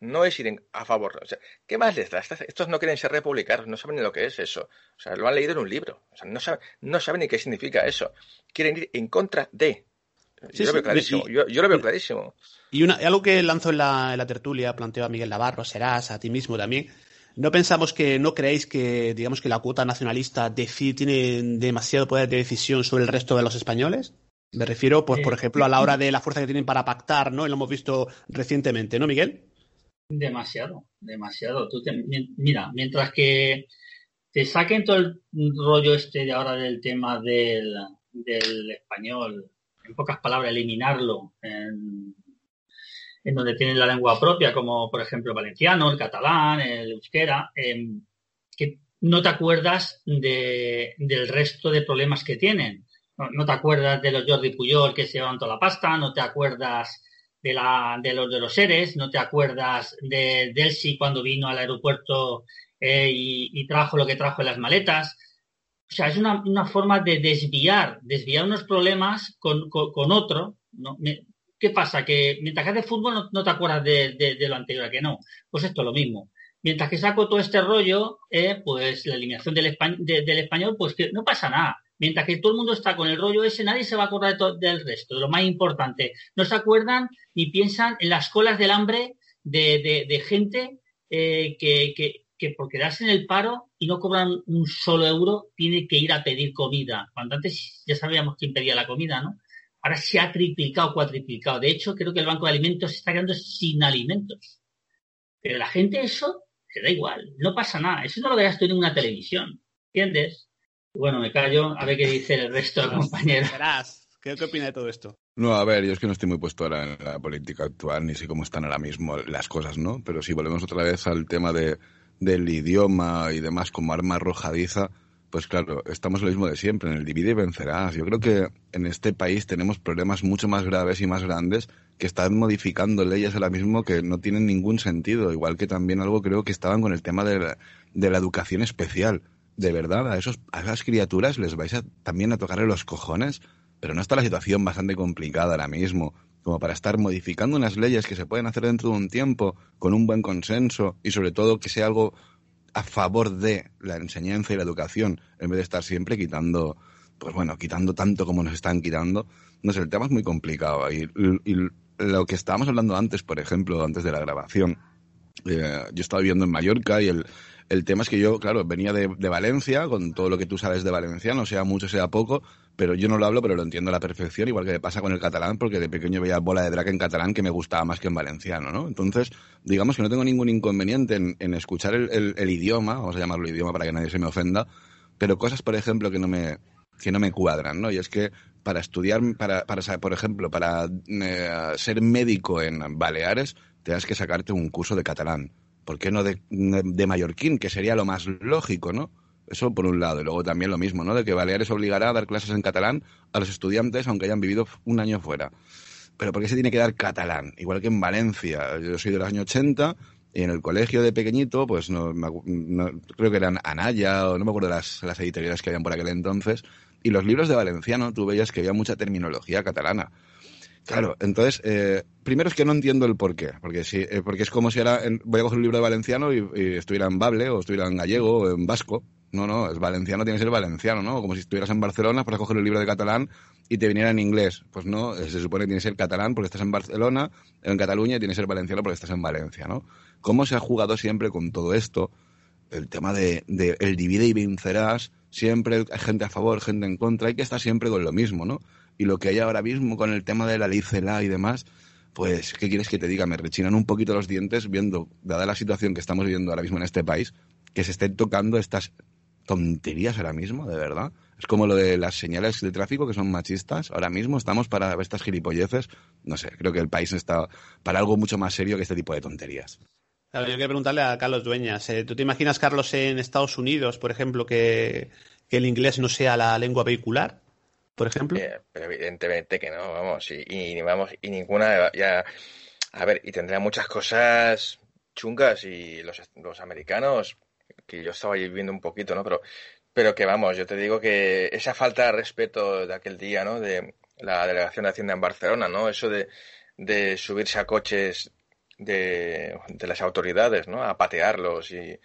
No es ir en- a favor. O sea, ¿qué más les da? Estos no quieren ser republicanos, no saben ni lo que es eso. O sea, lo han leído en un libro. O sea, no saben, no saben ni qué significa eso. Quieren ir en contra de. Sí, yo lo veo clarísimo. y- yo, yo lo veo clarísimo. Y una, algo que lanzó en la, en la tertulia, planteó a Miguel Navarro, serás, a ti mismo también. ¿No pensamos que, no creéis que, digamos, que la cuota nacionalista tiene demasiado poder de decisión sobre el resto de los españoles? Me refiero, pues, por Eh, ejemplo, a la hora de la fuerza que tienen para pactar, ¿no? Y lo hemos visto recientemente, ¿no, Miguel? Demasiado, demasiado. Tú te- mi- mira, mientras que te saquen todo el rollo este de ahora del tema del, del español, en pocas palabras, eliminarlo en, en donde tienen la lengua propia, como por ejemplo el valenciano, el catalán, el euskera, em, que no te acuerdas de, del resto de problemas que tienen. No, no te acuerdas de los Jordi Puyol que se llevan toda la pasta, no te acuerdas de, la, de los de los seres, no te acuerdas de Delsi cuando vino al aeropuerto eh, y, trajo lo que trajo en las maletas. O sea, es una, una forma de desviar, desviar unos problemas con, con, otro. ¿no? ¿Qué pasa? Que mientras que haces fútbol no, no te acuerdas de, de- lo anterior, ¿a que no. Pues esto es lo mismo. Mientras que saco todo este rollo, eh, pues la eliminación del, espa- de- del español, pues que no pasa nada. Mientras que todo el mundo está con el rollo ese, nadie se va a acordar de del resto, de lo más importante. No se acuerdan ni piensan en las colas del hambre de, de- de gente eh, que, que- que por quedarse en el paro y no cobran un solo euro, tiene que ir a pedir comida. Cuando antes ya sabíamos quién pedía la comida, ¿no? Ahora se ha triplicado, cuatriplicado. De hecho, creo que el Banco de Alimentos está quedando sin alimentos. Pero la gente eso se da igual, no pasa nada. Eso no lo verás tú en una televisión, ¿entiendes? Bueno, me callo, a ver qué dice el resto de compañeros. ¿Qué, qué opina de todo esto? No, a ver, yo es que no estoy muy puesto ahora en la política actual, ni sé cómo están ahora mismo las cosas, ¿no? Pero si volvemos otra vez al tema de, del idioma y demás como arma arrojadiza, pues claro, estamos lo mismo de siempre, en el divide y vencerás. Yo creo que en este país tenemos problemas mucho más graves y más grandes que están modificando leyes ahora mismo que no tienen ningún sentido, igual que también algo creo que estaban con el tema de la, de la educación especial. De verdad, a, esos, a esas criaturas les vais a, también a tocarle los cojones, pero no está la situación bastante complicada ahora mismo como para estar modificando unas leyes que se pueden hacer dentro de un tiempo con un buen consenso y sobre todo que sea algo a favor de la enseñanza y la educación en vez de estar siempre quitando pues bueno quitando tanto como nos están quitando. No sé el tema es muy complicado y, y lo que estábamos hablando antes por ejemplo antes de la grabación eh, yo estaba viviendo en Mallorca y el, el tema es que yo, claro, venía de, de, Valencia, con todo lo que tú sabes de valenciano, sea mucho, sea poco, pero yo no lo hablo, pero lo entiendo a la perfección, igual que me pasa con el catalán, porque de pequeño veía bola de drag en catalán que me gustaba más que en valenciano, ¿no? Entonces, digamos que no tengo ningún inconveniente en, en escuchar el, el, idioma, vamos a llamarlo idioma para que nadie se me ofenda, pero cosas, por ejemplo, que no me, que no me cuadran, ¿no? Y es que para estudiar, para, para por ejemplo, para eh, ser médico en Baleares, tengas que sacarte un curso de catalán. ¿Por qué no de, de, mallorquín, que sería lo más lógico, ¿no? Eso por un lado. Y luego también lo mismo, ¿no? De que Baleares obligará a dar clases en catalán a los estudiantes aunque hayan vivido un año fuera. Pero ¿por qué se tiene que dar catalán? Igual que en Valencia. Yo soy de los años 80 y en el colegio de pequeñito, pues no creo que eran Anaya o no me acuerdo las, las editoriales que habían por aquel entonces. Y los libros de valenciano, tú veías que había mucha terminología catalana. Claro, entonces, eh, primero es que no entiendo el por qué, porque, si, eh, porque es como si ahora en, voy a coger un libro de valenciano y, estuviera en bable, o estuviera en gallego, o en vasco. No, no, es valenciano, tiene que ser valenciano, ¿no? Como si estuvieras en Barcelona para coger un libro de catalán y te viniera en inglés. Pues no, se supone que tiene que ser catalán porque estás en Barcelona, en Cataluña, y tiene que ser valenciano porque estás en Valencia, ¿no? ¿Cómo se ha jugado siempre con todo esto? El tema de, de el divide y vencerás, siempre hay gente a favor, gente en contra, hay que estar siempre con lo mismo, ¿no? Y lo que hay ahora mismo con el tema de la ley CELA y demás, pues, ¿qué quieres que te diga? Me rechinan un poquito los dientes viendo, dada la situación que estamos viviendo ahora mismo en este país, que se estén tocando estas tonterías ahora mismo, de verdad. Es como lo de las señales de tráfico que son machistas. Ahora mismo estamos para estas gilipolleces. No sé, creo que el país está para algo mucho más serio que este tipo de tonterías. Claro, yo preguntarle a Carlos Dueñas. eh, ¿Tú te imaginas, Carlos, en Estados Unidos, por ejemplo, que el inglés no sea la lengua vehicular? Por ejemplo. Eh, evidentemente que no, vamos, y, y vamos, y ninguna ya, a ver, y tendrá muchas cosas chungas y los, los americanos, que yo estaba ahí viendo un poquito, ¿no? Pero, pero que vamos, yo te digo que esa falta de respeto de aquel día, ¿no? De la delegación de Hacienda en Barcelona, ¿no? Eso de, de subirse a coches de, de las autoridades, ¿no? A patearlos y,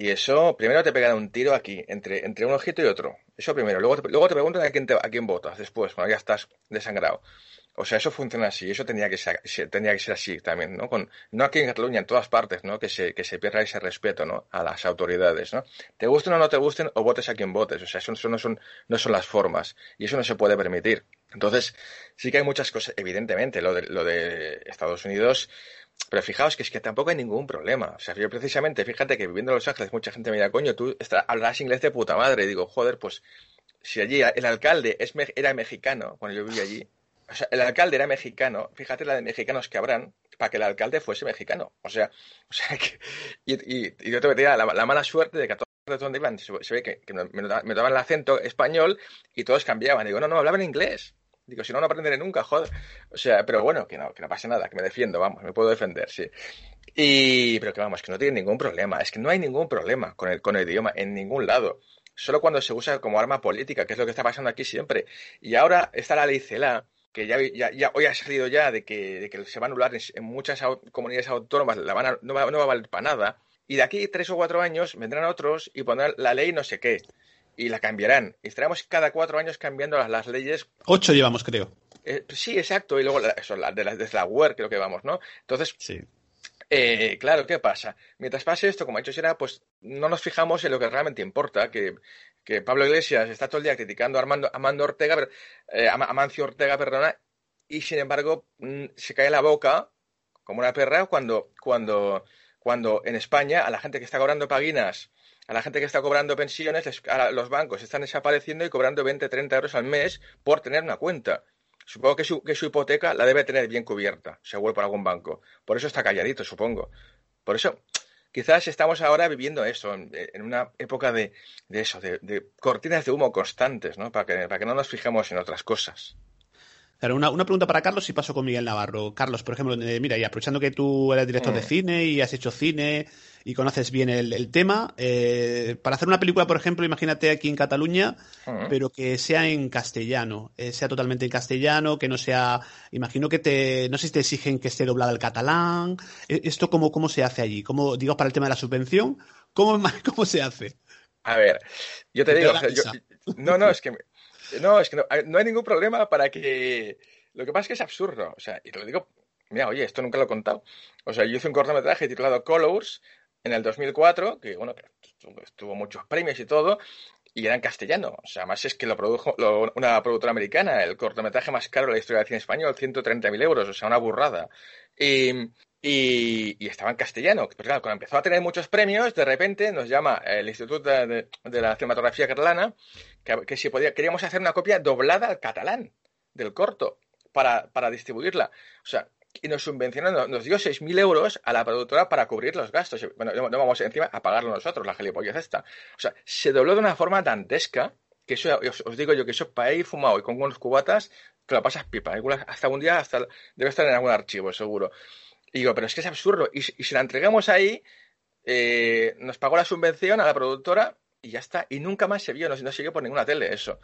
y eso, primero te pegan un tiro aquí, entre, entre un ojito y otro. Eso primero. Luego te, luego te preguntan a quién, te- a quién votas después, cuando ya estás desangrado. O sea, eso funciona así. Eso tendría que ser, se- tendría que ser así también, ¿no? Con, no aquí en Cataluña, en todas partes, ¿no? Que se, que se pierda ese respeto, ¿no? A las autoridades, ¿no? Te gusten o no te gusten, o votes a quien votes. O sea, eso, eso no, son, no son las formas. Y eso no se puede permitir. Entonces, sí que hay muchas cosas, evidentemente, lo de, lo de Estados Unidos. Pero fijaos que es que tampoco hay ningún problema. O sea, yo precisamente, fíjate que viviendo en Los Ángeles, mucha gente me dirá, coño, tú hablarás inglés de puta madre. Y digo, joder, pues si allí el alcalde era mexicano, cuando yo vivía allí, o sea, el alcalde era mexicano, fíjate la de mexicanos que habrán para que el alcalde fuese mexicano. O sea, o sea que, y, y, y yo te diría la, la mala suerte de que a todos los donde iban se, ve que, me, me daban el acento español y todos cambiaban. Digo, no, no, hablaban inglés. Digo, si no, no aprenderé nunca, joder. O sea, pero bueno, que no, que no pase nada, que me defiendo, vamos, me puedo defender, sí. Y, pero que vamos, que no tiene ningún problema. Es que no hay ningún problema con el, con el idioma en ningún lado. Solo cuando se usa como arma política, que es lo que está pasando aquí siempre. Y ahora está la ley CELA, que ya, ya, ya hoy ha salido ya de que, de que se va a anular en, muchas comunidades autónomas, la van no, va, no va a valer para nada. Y de aquí tres o cuatro años vendrán otros y pondrán la ley no sé qué. Y la cambiarán. Y estaremos cada cuatro años cambiando las, las leyes Ocho llevamos, creo. eh, sí, exacto. Y luego la- eso, la, de la, desde la web creo que vamos, ¿no? Entonces, Sí. eh, claro, ¿qué pasa? Mientras pase esto, como ha dicho Sierra, pues no nos fijamos en lo que realmente importa, que, que Pablo Iglesias está todo el día criticando a Armando, Amando Ortega, per- eh, Ama- Amancio Ortega, perdona, y sin embargo mm, se cae la boca como una perra cuando, cuando, cuando en España a la gente que está cobrando paguinas, a la gente que está cobrando pensiones, a los bancos están desapareciendo y cobrando 20, 30 euros al mes por tener una cuenta. Supongo que su, que su hipoteca la debe tener bien cubierta, seguro por algún banco. Por eso está calladito, supongo. Por eso, quizás estamos ahora viviendo eso, en, una época de, eso, de, cortinas de humo constantes, ¿no? Para que no nos fijemos en otras cosas. Claro, una, una pregunta para Carlos y paso con Miguel Navarro. Carlos, por ejemplo, eh, mira, y aprovechando que tú eres director de Mm. cine y has hecho cine y conoces bien el, el tema, eh, para hacer una película, por ejemplo, imagínate aquí en Cataluña, Mm. pero que sea en castellano, eh, sea totalmente en castellano, que no sea, imagino que te, no sé si te exigen que esté doblada al catalán, Eh, esto cómo, cómo se hace allí, cómo, digo, para el tema de la subvención, ¿cómo, cómo se hace? A ver, yo te digo, queda o sea, yo- no, no, es que, no, es que no, hay- ningún problema para que, lo que pasa es que es absurdo, o sea, y te lo digo, mira, oye, esto nunca lo he contado, o sea, yo hice un cortometraje titulado Colors en el 2004, que bueno, tuvo, muchos premios y todo, y era en castellano, o sea, más es que lo produjo una productora americana, el cortometraje más caro de la historia del cine español, 130.000 euros, o sea, una burrada. Y, y, estaba en castellano. Pero claro, cuando empezó a tener muchos premios, de repente nos llama el Instituto de- de la Cinematografía Catalana que, si podía, queríamos hacer una copia doblada al catalán del corto para, para distribuirla. O sea, y nos subvencionó, nos, dio 6.000 euros a la productora para cubrir los gastos. Bueno, no, vamos encima a pagarlo nosotros, la gilipollez esta. O sea, se dobló de una forma dantesca que eso, os, digo yo, que eso para ir fumado y con unos cubatas, te lo pasas pipa. Alguna- Hasta un día debe estar en algún archivo, seguro. Y digo, pero es que es absurdo. Y si la entregamos ahí, eh, nos pagó la subvención a la productora y ya está. Y nunca más se vio, no, no siguió por ninguna tele eso.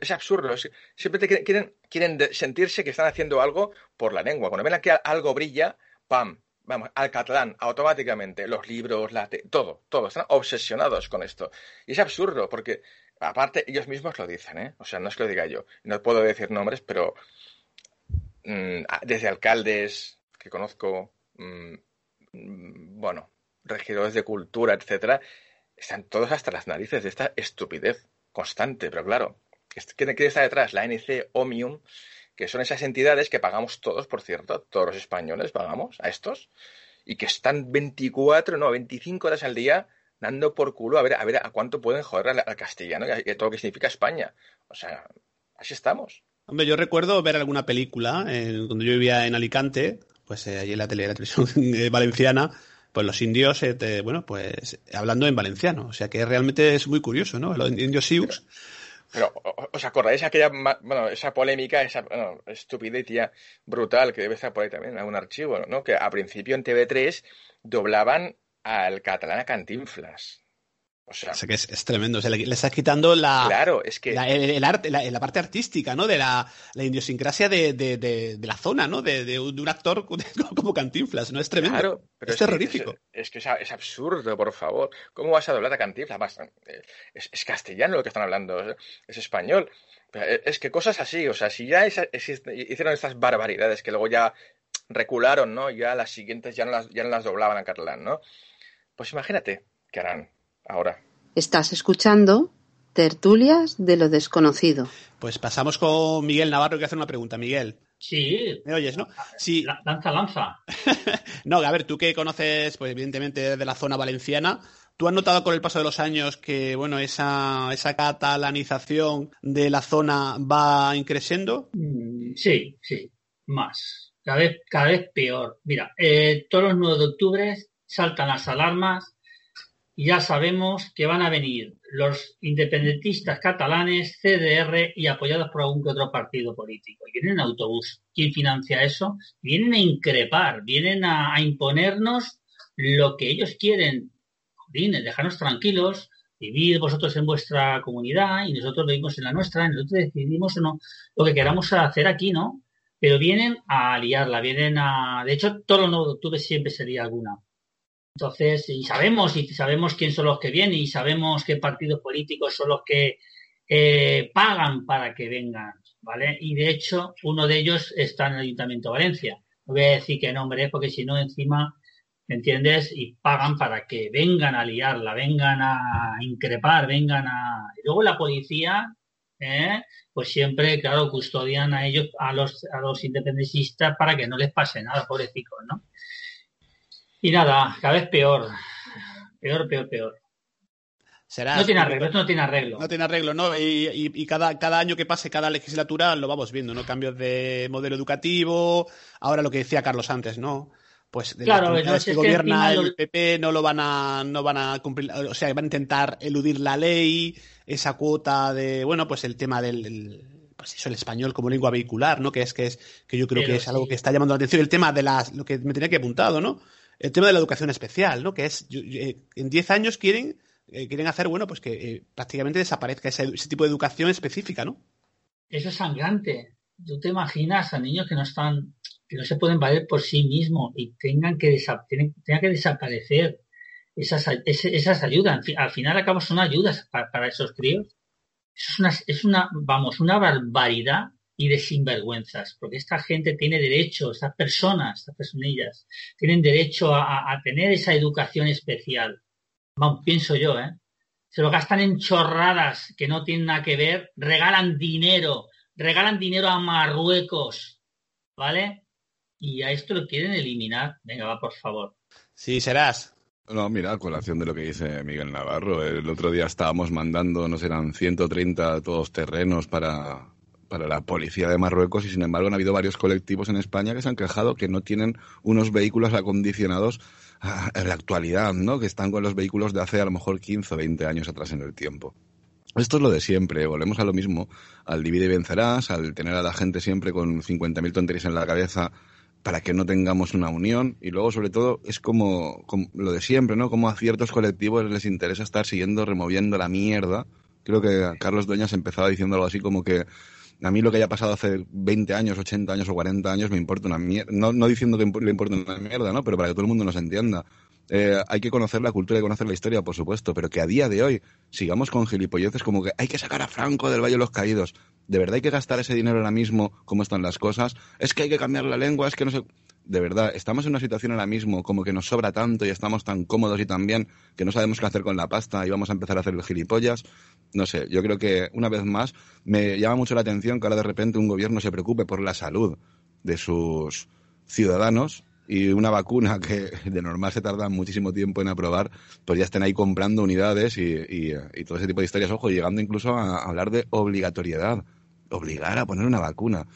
Es absurdo. siempre quieren, quieren, sentirse que están haciendo algo por la lengua. Cuando ven que algo brilla, ¡pam! Vamos, al catalán, automáticamente. Los libros, la te- todo, todo. Están obsesionados con esto. Y es absurdo, porque aparte ellos mismos lo dicen, ¿eh? O sea, no es que lo diga yo. No puedo decir nombres, pero mm, desde alcaldes que conozco, mm, mm, bueno, regidores de cultura, etcétera, están todos hasta las narices de esta estupidez constante, pero claro, ¿quién, está detrás? La ANC, Omium, que son esas entidades que pagamos todos, por cierto, todos los españoles pagamos a estos, y que están 24, no, 25 horas al día dando por culo a ver a, ver a cuánto pueden joder al, castellano y a, todo lo que significa España. O sea, así estamos. Hombre, yo recuerdo ver alguna película eh, cuando yo vivía en Alicante, pues eh, allí en la, tele, la televisión eh, valenciana, pues los indios, eh, bueno, pues hablando en valenciano. O sea que realmente es muy curioso, ¿no? Los indios Sioux. Pero, ¿os acordáis aquella, bueno, esa polémica, esa bueno, estupidez brutal que debe estar por ahí también en algún archivo, ¿no? Que a principio en TV3 doblaban al catalán a Cantinflas. O sea, sea que es, es tremendo. O sea, le, le estás quitando la, claro, es que la- el, el arte, la, la parte artística, ¿no? De la, la idiosincrasia de, de, de, de la zona, ¿no? De, un actor como Cantinflas, ¿no? Es tremendo. Claro, pero es, terrorífico. Es, que es, es absurdo, por favor. ¿Cómo vas a doblar a Cantinflas? Eh, Es, es castellano lo que están hablando, es, es español. Pero Es es que cosas así, o sea, si ya hicieron estas barbaridades que luego ya recularon, ¿no? Ya las siguientes ya no las, ya no las doblaban a catalán, ¿no? Pues imagínate qué harán ahora. Estás escuchando Tertulias de lo desconocido. Pues pasamos con Miguel Navarro que hace una pregunta. Miguel, Sí, ¿me oyes, no? Sí. la- lanza, lanza. No, a ver, tú que conoces, pues evidentemente de la zona valenciana, ¿tú has notado con el paso de los años que, bueno, esa, esa catalanización de la zona va increciendo? Mm, Sí, sí, más. Cada vez, cada vez peor. Mira, eh, todos los 9 de octubre saltan las alarmas ya sabemos que van a venir los independentistas catalanes, CDR y apoyados por algún que otro partido político. Y vienen en autobús. ¿Quién financia eso? Vienen a increpar, vienen a, imponernos lo que ellos quieren. Jolines, dejarnos tranquilos, vivir vosotros en vuestra comunidad y nosotros vivimos en la nuestra, nosotros decidimos o no lo que queramos hacer aquí, ¿no? Pero vienen a liarla, vienen a... De hecho, todos los 9 de octubre siempre sería alguna. Entonces, y sabemos, y sabemos quién son los que vienen, y sabemos qué partidos políticos son los que eh, pagan para que vengan, ¿vale? Y de hecho, uno de ellos está en el Ayuntamiento de Valencia. No voy a decir qué nombre es, porque si no, encima, ¿me entiendes? Y pagan para que vengan a liarla, vengan a increpar, vengan a... Y luego la policía, ¿eh? pues siempre, claro, custodian a ellos, a los, a los independentistas para que no les pase nada, pobrecicos, ¿no? Y nada, cada vez peor. Peor, peor, peor. Será. No tiene arreglo, esto no tiene arreglo. No tiene arreglo, ¿no? Y, y- y cada, cada año que pase, cada legislatura, lo vamos viendo, ¿no? Cambios de modelo educativo, ahora lo que decía Carlos antes, ¿no? Pues de Claro, entonces que que gobierna encima el PP no lo van a, no van a cumplir, o sea, van a intentar eludir la ley, esa cuota de, bueno, pues el tema del, pues eso, el español como lengua vehicular, ¿no? Que es que es, que yo creo Pero que es algo que está llamando la atención. El tema de las, lo que me tenía que apuntado, ¿no? El tema de la educación especial, ¿no? Que es, eh, en 10 años quieren, eh, quieren hacer, bueno, pues que eh, prácticamente desaparezca ese, tipo de educación específica, ¿no? Eso es sangrante. Tú te imaginas a niños que no están, que no se pueden valer por sí mismos y tengan que, desaparecer esas, esas ayudas. Al final acabo son ayudas para, para esos críos. Eso es una, es una, vamos, una barbaridad y de sinvergüenzas, porque esta gente tiene derecho, estas personas, estas personillas, tienen derecho a, tener esa educación especial. Vamos, pienso yo, ¿eh? Se lo gastan en chorradas que no tienen nada que ver, regalan dinero, regalan dinero a Marruecos, ¿vale? Y a esto lo quieren eliminar. Venga, va, por favor. Sí, serás. No, mira, a colación de lo que dice Miguel Navarro, el otro día estábamos mandando, no serán 130 todos terrenos para, para la policía de Marruecos y sin embargo han habido varios colectivos en España que se han quejado que no tienen unos vehículos acondicionados ah, en la actualidad, ¿no? Que están con los vehículos de hace a lo mejor 15 o 20 años atrás en el tiempo. Esto es lo de siempre, volvemos a lo mismo, al divide y vencerás, al tener a la gente siempre con 50.000 tonterías en la cabeza para que no tengamos una unión y luego sobre todo es como, como lo de siempre, ¿no? Como a ciertos colectivos les interesa estar siguiendo, removiendo la mierda. Creo que Carlos Dueñas empezaba diciendo algo así como que a mí lo que haya pasado hace 20 años, 80 años o 40 años me importa una mierda. No, diciendo que le importa una mierda, ¿no? Pero para que todo el mundo nos entienda. Eh, hay que conocer la cultura y conocer la historia, por supuesto, pero que a día de hoy sigamos con gilipolleces como que hay que sacar a Franco del Valle de los Caídos. ¿De verdad hay que gastar ese dinero ahora mismo? ¿Cómo están las cosas? Es que hay que cambiar la lengua, es que no sé... De verdad, estamos en una situación ahora mismo como que nos sobra tanto y estamos tan cómodos y tan bien que no sabemos qué hacer con la pasta y vamos a empezar a hacer el gilipollas. No sé, yo creo que una vez más me llama mucho la atención que ahora de repente un gobierno se preocupe por la salud de sus ciudadanos y una vacuna que de normal se tarda muchísimo tiempo en aprobar, pues ya estén ahí comprando unidades y, y- y todo ese tipo de historias. Ojo, llegando incluso a hablar de obligatoriedad, obligar a poner una vacuna.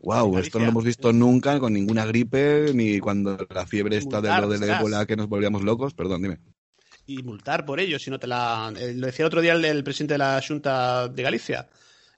Wow, esto no lo hemos visto nunca con ninguna gripe, ni cuando la fiebre está de lo del ébola que nos volvíamos locos. Perdón, dime. y multar por ello si no te la eh, lo decía el otro día el, el presidente de la Junta de Galicia.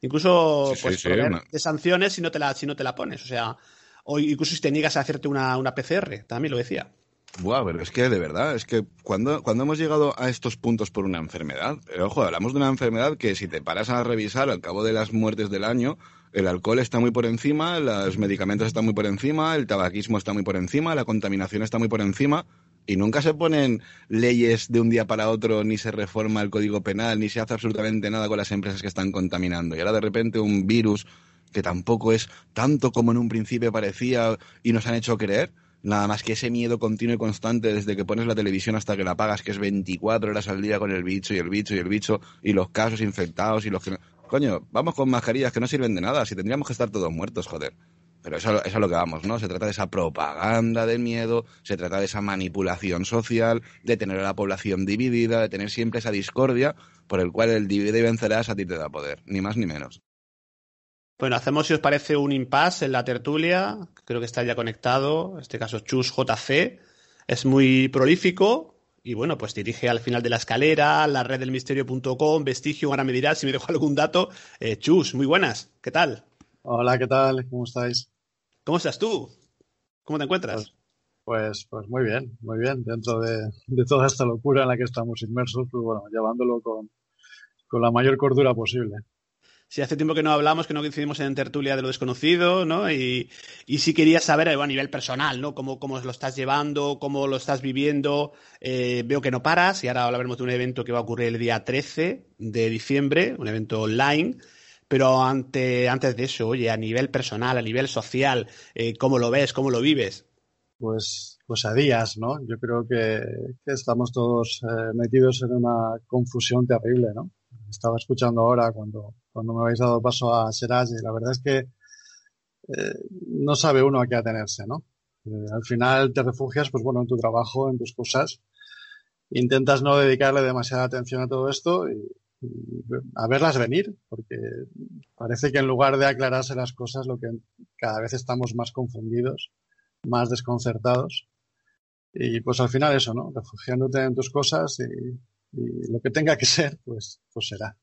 Incluso Sí, pues sí, una- de sanciones si no te la si no te la pones. O sea o incluso si te niegas a hacerte una, una PCR también lo decía. Buah, pero es que de verdad, es que cuando, cuando hemos llegado a estos puntos por una enfermedad, pero ojo, hablamos de una enfermedad que si te paras a revisar al cabo de las muertes del año, el alcohol está muy por encima, los medicamentos están muy por encima, el tabaquismo está muy por encima, la contaminación está muy por encima, y nunca se ponen leyes de un día para otro, ni se reforma el código penal, ni se hace absolutamente nada con las empresas que están contaminando. Y ahora de repente un virus que tampoco es tanto como en un principio parecía y nos han hecho creer, nada más que ese miedo continuo y constante desde que pones la televisión hasta que la apagas, que es 24 horas al día con el bicho y el bicho y el bicho y los casos infectados y los que... Coño, vamos con mascarillas que no sirven de nada, si tendríamos que estar todos muertos, joder. Pero eso, eso es a lo que vamos, ¿no? Se trata de esa propaganda del miedo, se trata de esa manipulación social, de tener a la población dividida, de tener siempre esa discordia por el cual el divide y vencerás a ti te da poder, ni más ni menos. bueno hacemos si os parece un impasse en la tertulia creo que está ya conectado en este caso Chus JC es muy prolífico y bueno, pues dirige al final de la escalera, la red del misterio.com, vestigio, ahora me dirás si me dejo algún dato. Eh, Chus, muy buenas, ¿qué tal? Hola, ¿qué tal? ¿Cómo estáis? ¿Cómo estás tú? ¿Cómo te encuentras? Pues, pues muy bien, muy bien. Dentro de, de toda esta locura en la que estamos inmersos, pues bueno, llevándolo con, con la mayor cordura posible. Sí, hace tiempo que no hablamos, que no coincidimos en tertulia de lo desconocido, ¿no? Y, y sí quería saber a nivel personal, ¿no? Cómo, cómo lo estás llevando, cómo lo estás viviendo. Eh, veo que no paras y ahora hablaremos de un evento que va a ocurrir el día 13 de diciembre, un evento online. Pero ante, antes de eso, oye, a nivel personal, a nivel social, eh, ¿cómo lo ves? ¿Cómo lo vives? Pues, pues a días, ¿no? Yo creo que, que estamos todos eh, metidos en una confusión terrible, ¿no? Estaba escuchando ahora cuando, cuando me habéis dado paso a Seraj y la verdad es que eh, no sabe uno a qué atenerse, ¿no? Eh, al final te refugias, pues bueno, en tu trabajo, en tus cosas. Intentas no dedicarle demasiada atención a todo esto y, y a verlas venir, porque parece que en lugar de aclararse las cosas, lo que cada vez estamos más confundidos, más desconcertados. Y pues al final eso, ¿no? Refugiándote en tus cosas y, y lo que tenga que ser, pues, pues será.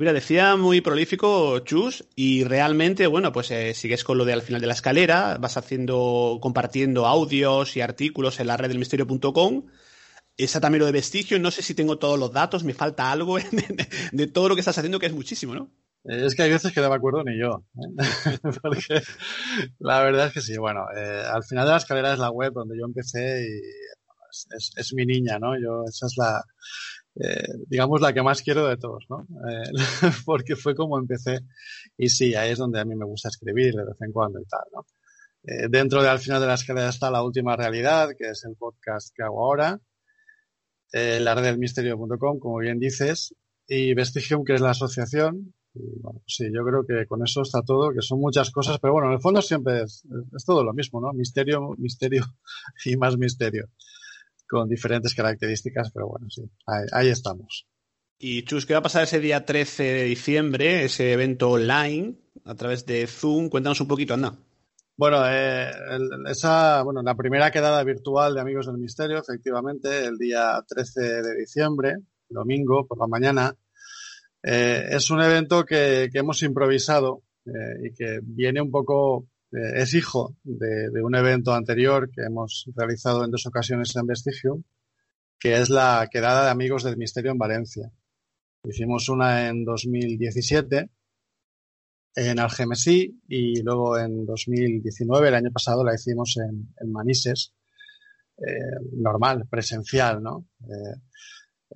Mira, decía muy prolífico Chus y realmente, bueno, pues eh, sigues con lo de al final de la escalera, vas haciendo, compartiendo audios y artículos en la red del misterio.com. Está también lo de vestigio, no sé si tengo todos los datos, me falta algo de, todo lo que estás haciendo, que es muchísimo, ¿no? Eh, Es que hay veces que no me acuerdo ni yo, ¿eh? porque la verdad es que sí, bueno, al final de la escalera es la web donde yo empecé y es, es mi niña, ¿no? Yo, esa es la, eh, digamos, la que más quiero de todos, ¿no? Eh, porque fue como empecé. Y sí, ahí es donde a mí me gusta escribir de vez en cuando y tal, ¿no? Eh, dentro de al final de la escalera está la última realidad, que es el podcast que hago ahora. La red del misterio.com, como bien dices. Y Vestigium, que es la asociación. Sí, yo creo que con eso está todo, que son muchas cosas, pero bueno, en el fondo siempre es todo lo mismo, ¿no? Misterio, misterio y más misterio con diferentes características, pero bueno, sí, ahí, ahí, estamos. Y Chus, ¿qué va a pasar ese día 13 de diciembre, ese evento online a través de Zoom? Cuéntanos un poquito, anda. Bueno, eh, el, esa, bueno, la primera quedada virtual de Amigos del Misterio, efectivamente, el día 13 de diciembre, domingo por la mañana, eh, es un evento que, que hemos improvisado eh, y que viene un poco eh, es hijo de, de, un evento anterior que hemos realizado en dos ocasiones en Vestigium, que es la quedada de amigos del misterio en Valencia. Hicimos una en 2017 en Algemesí y luego en 2019, el año pasado, la hicimos en, en Manises, eh, normal, presencial, ¿no? Eh,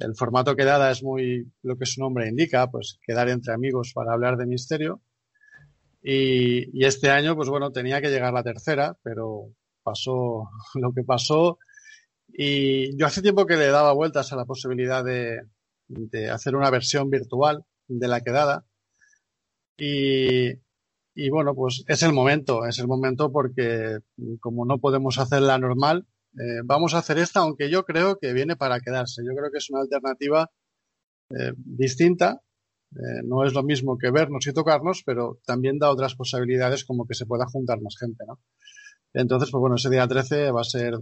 el formato quedada es muy lo que su nombre indica, pues quedar entre amigos para hablar de misterio. Y, y, este año, pues bueno, tenía que llegar la tercera, pero pasó lo que pasó. Y yo hace tiempo que le daba vueltas a la posibilidad de, de hacer una versión virtual de la quedada. Y, y, bueno, pues es el momento, es el momento porque como no podemos hacerla normal, eh, vamos a hacer esta, aunque yo creo que viene para quedarse. Yo creo que es una alternativa eh, distinta Eh, no es lo mismo que vernos y tocarnos, pero también da otras posibilidades como que se pueda juntar más gente, ¿no? Entonces, pues bueno, ese día 13 va a ser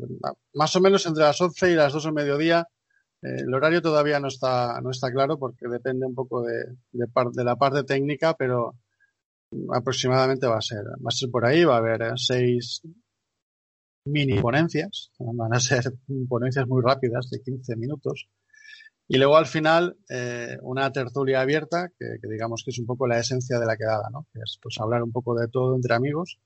más o menos entre las 11 y las 2 del mediodía. Eh, el horario todavía no está, no está claro porque depende un poco de, de, par- de la parte técnica, pero aproximadamente va a ser, va a ser por ahí, va a haber eh, seis mini ponencias, van a ser ponencias muy rápidas de 15 minutos. Y luego al final eh, una tertulia abierta, que, digamos que es un poco la esencia de la quedada, ¿no? Es pues hablar un poco de todo entre amigos.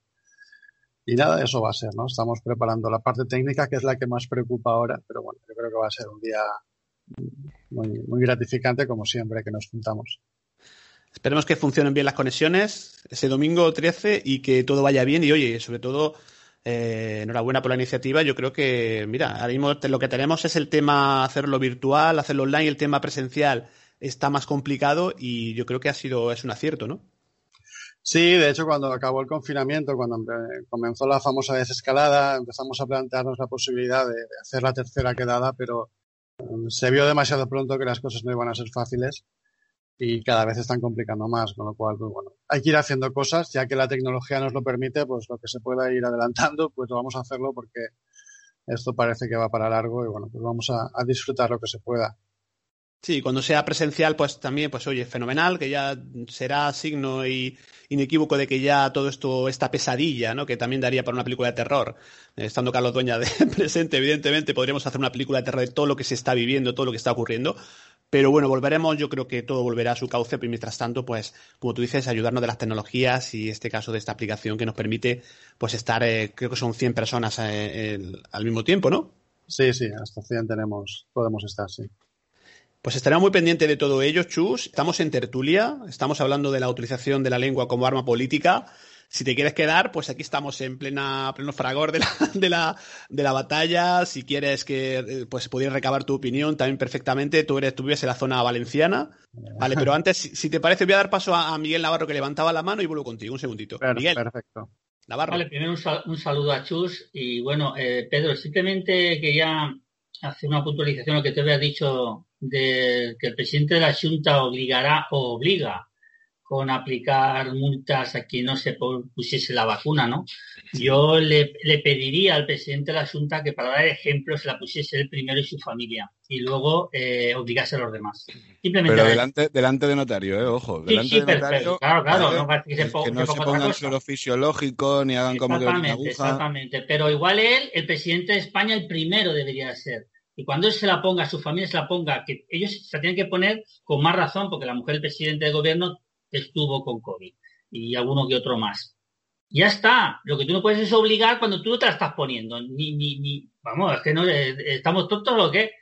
Y nada, eso va a ser, ¿no? Estamos preparando la parte técnica, que es la que más preocupa ahora, pero bueno, yo creo que va a ser un día muy, muy gratificante, como siempre, que nos juntamos. Esperemos que funcionen bien las conexiones ese domingo 13 y que todo vaya bien. Y oye, sobre todo, eh, enhorabuena por la iniciativa. Yo creo que, mira, ahora lo que tenemos es el tema hacerlo virtual, hacerlo online, el tema presencial está más complicado y yo creo que ha sido, es un acierto, ¿no? Sí, de hecho, cuando acabó el confinamiento, cuando comenzó la famosa desescalada, empezamos a plantearnos la posibilidad de, de hacer la tercera quedada, pero mm, se vio demasiado pronto que las cosas no iban a ser fáciles y cada vez están complicando más, con lo cual, pues bueno, hay que ir haciendo cosas, ya que la tecnología nos lo permite, pues lo que se pueda ir adelantando, pues vamos a hacerlo porque esto parece que va para largo y bueno, pues vamos a, a disfrutar lo que se pueda. Sí, cuando sea presencial, pues también, pues oye, fenomenal, que ya será signo y inequívoco de que ya todo esto, esta pesadilla, ¿no? Que también daría para una película de terror. Eh, Estando Carlos Dueña de presente, evidentemente, podríamos hacer una película de terror de todo lo que se está viviendo, todo lo que está ocurriendo. Pero bueno, volveremos, yo creo que todo volverá a su cauce, pero mientras tanto, pues, como tú dices, ayudarnos de las tecnologías y este caso de esta aplicación que nos permite, pues, estar, eh, creo que son 100 personas eh, el- al mismo tiempo, ¿no? Sí, sí, hasta 100 tenemos, podemos estar, sí. Pues estaremos muy pendientes de todo ello, Chus. Estamos en tertulia, estamos hablando de la utilización de la lengua como arma política. Si te quieres quedar, pues aquí estamos en plena, pleno fragor de la, de la, de la batalla. Si quieres que, eh, pues pudieras recabar tu opinión también perfectamente. Tú eres, tú vives en la zona valenciana. Vale, pero antes, si, si te parece, voy a dar paso a, a Miguel Navarro que levantaba la mano y vuelvo contigo. Un segundito. Miguel, Perfecto. Navarro. Vale, primero un, sal- un saludo a Chus y bueno, eh, Pedro, simplemente quería hacer una puntualización a lo que te había dicho de que el presidente de la Junta obligará o obliga con aplicar multas a quien no se pu- pusiese la vacuna, ¿no? Yo le, le pediría al presidente de la Junta que para dar ejemplo se la pusiese él primero y su familia y luego eh, obligase a los demás. Simplemente Pero a- delante, delante de notario, ¿eh? Ojo. Sí, Delante sí, de perfecto. notario. Claro, claro, ¿vale? no parece que se po- que no se pongan suelo fisiológico ni hagan como que una Exactamente, aguja. exactamente. Pero igual él, el presidente de España, el primero debería ser. Y cuando él se la ponga, su familia se la ponga, que ellos se tienen que poner con más razón, porque la mujer del presidente de gobierno estuvo con COVID y alguno que otro más. Ya está. Lo que tú no puedes es obligar cuando tú no te la estás poniendo. Ni, ni, ni, vamos, es que no, eh, estamos tontos o qué.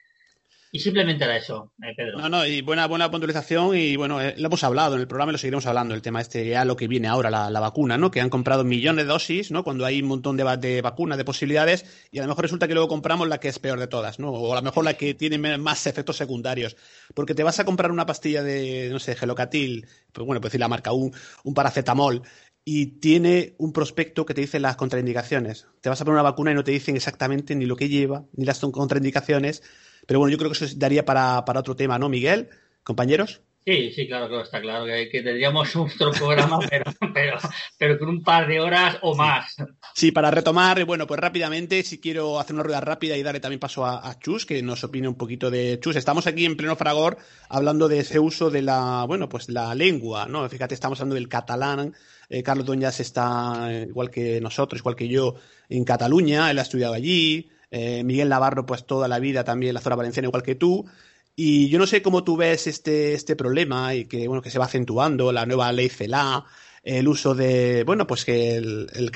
Y simplemente era eso, eh, Pedro. No, no, y buena, buena puntualización y bueno, eh, lo hemos hablado en el programa y lo seguiremos hablando, el tema este, ya lo que viene ahora, la, la vacuna, ¿no? Que han comprado millones de dosis, ¿no? Cuando hay un montón de, de vacunas, de posibilidades, y a lo mejor resulta que luego compramos la que es peor de todas, ¿no? O a lo mejor la que tiene más efectos secundarios. Porque te vas a comprar una pastilla de, no sé, gelocatil, pues bueno, pues decir la marca, un, un paracetamol, y tiene un prospecto que te dice las contraindicaciones. Te vas a poner una vacuna y no te dicen exactamente ni lo que lleva, ni las contraindicaciones. Pero bueno, yo creo que eso daría para, para otro tema, ¿no, Miguel? Compañeros. Sí, sí, claro, claro, está claro que, que tendríamos otro programa, pero, pero, pero con un par de horas o más. Sí, para retomar, bueno, pues rápidamente, si quiero hacer una rueda rápida y darle también paso a, a Chus, que nos opine un poquito de Chus. Estamos aquí en pleno fragor hablando de ese uso de la, bueno, pues la lengua, ¿no? Fíjate, estamos hablando del catalán. Eh, Carlos Doñas está, eh, igual que nosotros, igual que yo, en Cataluña, él ha estudiado allí. Eh, Miguel Navarro, pues toda la vida también en la zona valenciana, igual que tú. Y yo no sé cómo tú ves este, este problema y que, bueno, que se va acentuando, la nueva ley CELA, el uso de, bueno, pues que el, el,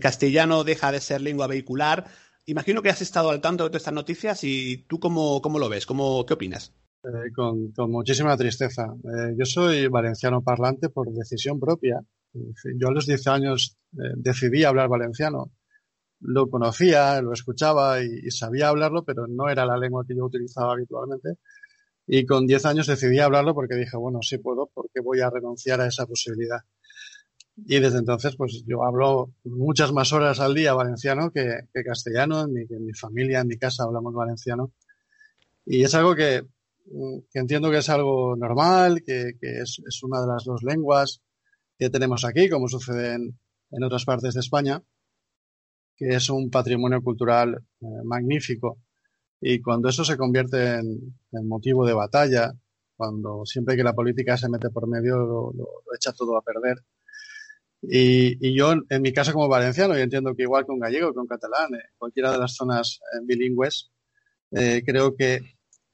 castellano deja de ser lengua vehicular. Imagino que has estado al tanto de todas estas noticias y tú cómo, cómo lo ves, cómo, ¿qué opinas? Eh, con, muchísima tristeza. Eh, yo soy valenciano parlante por decisión propia. Yo a los 10 años decidí hablar valenciano. Lo conocía, lo escuchaba y, sabía hablarlo, pero no era la lengua que yo utilizaba habitualmente. Y con 10 años decidí hablarlo porque dije, bueno, sí puedo, porque voy a renunciar a esa posibilidad. Y desde entonces, pues yo hablo muchas más horas al día valenciano que, castellano, en mi, en mi familia, en mi casa hablamos valenciano. Y es algo que mm, que entiendo que es algo normal, que, es, una de las dos lenguas que tenemos aquí, como sucede en otras partes de España, que es un patrimonio cultural eh, magnífico. Y cuando eso se convierte en, motivo de batalla, cuando siempre que la política se mete por medio lo, echa todo a perder. Y, y yo, en mi caso como valenciano, yo entiendo que igual un gallego, un catalán, eh, cualquiera de las zonas eh, bilingües, creo que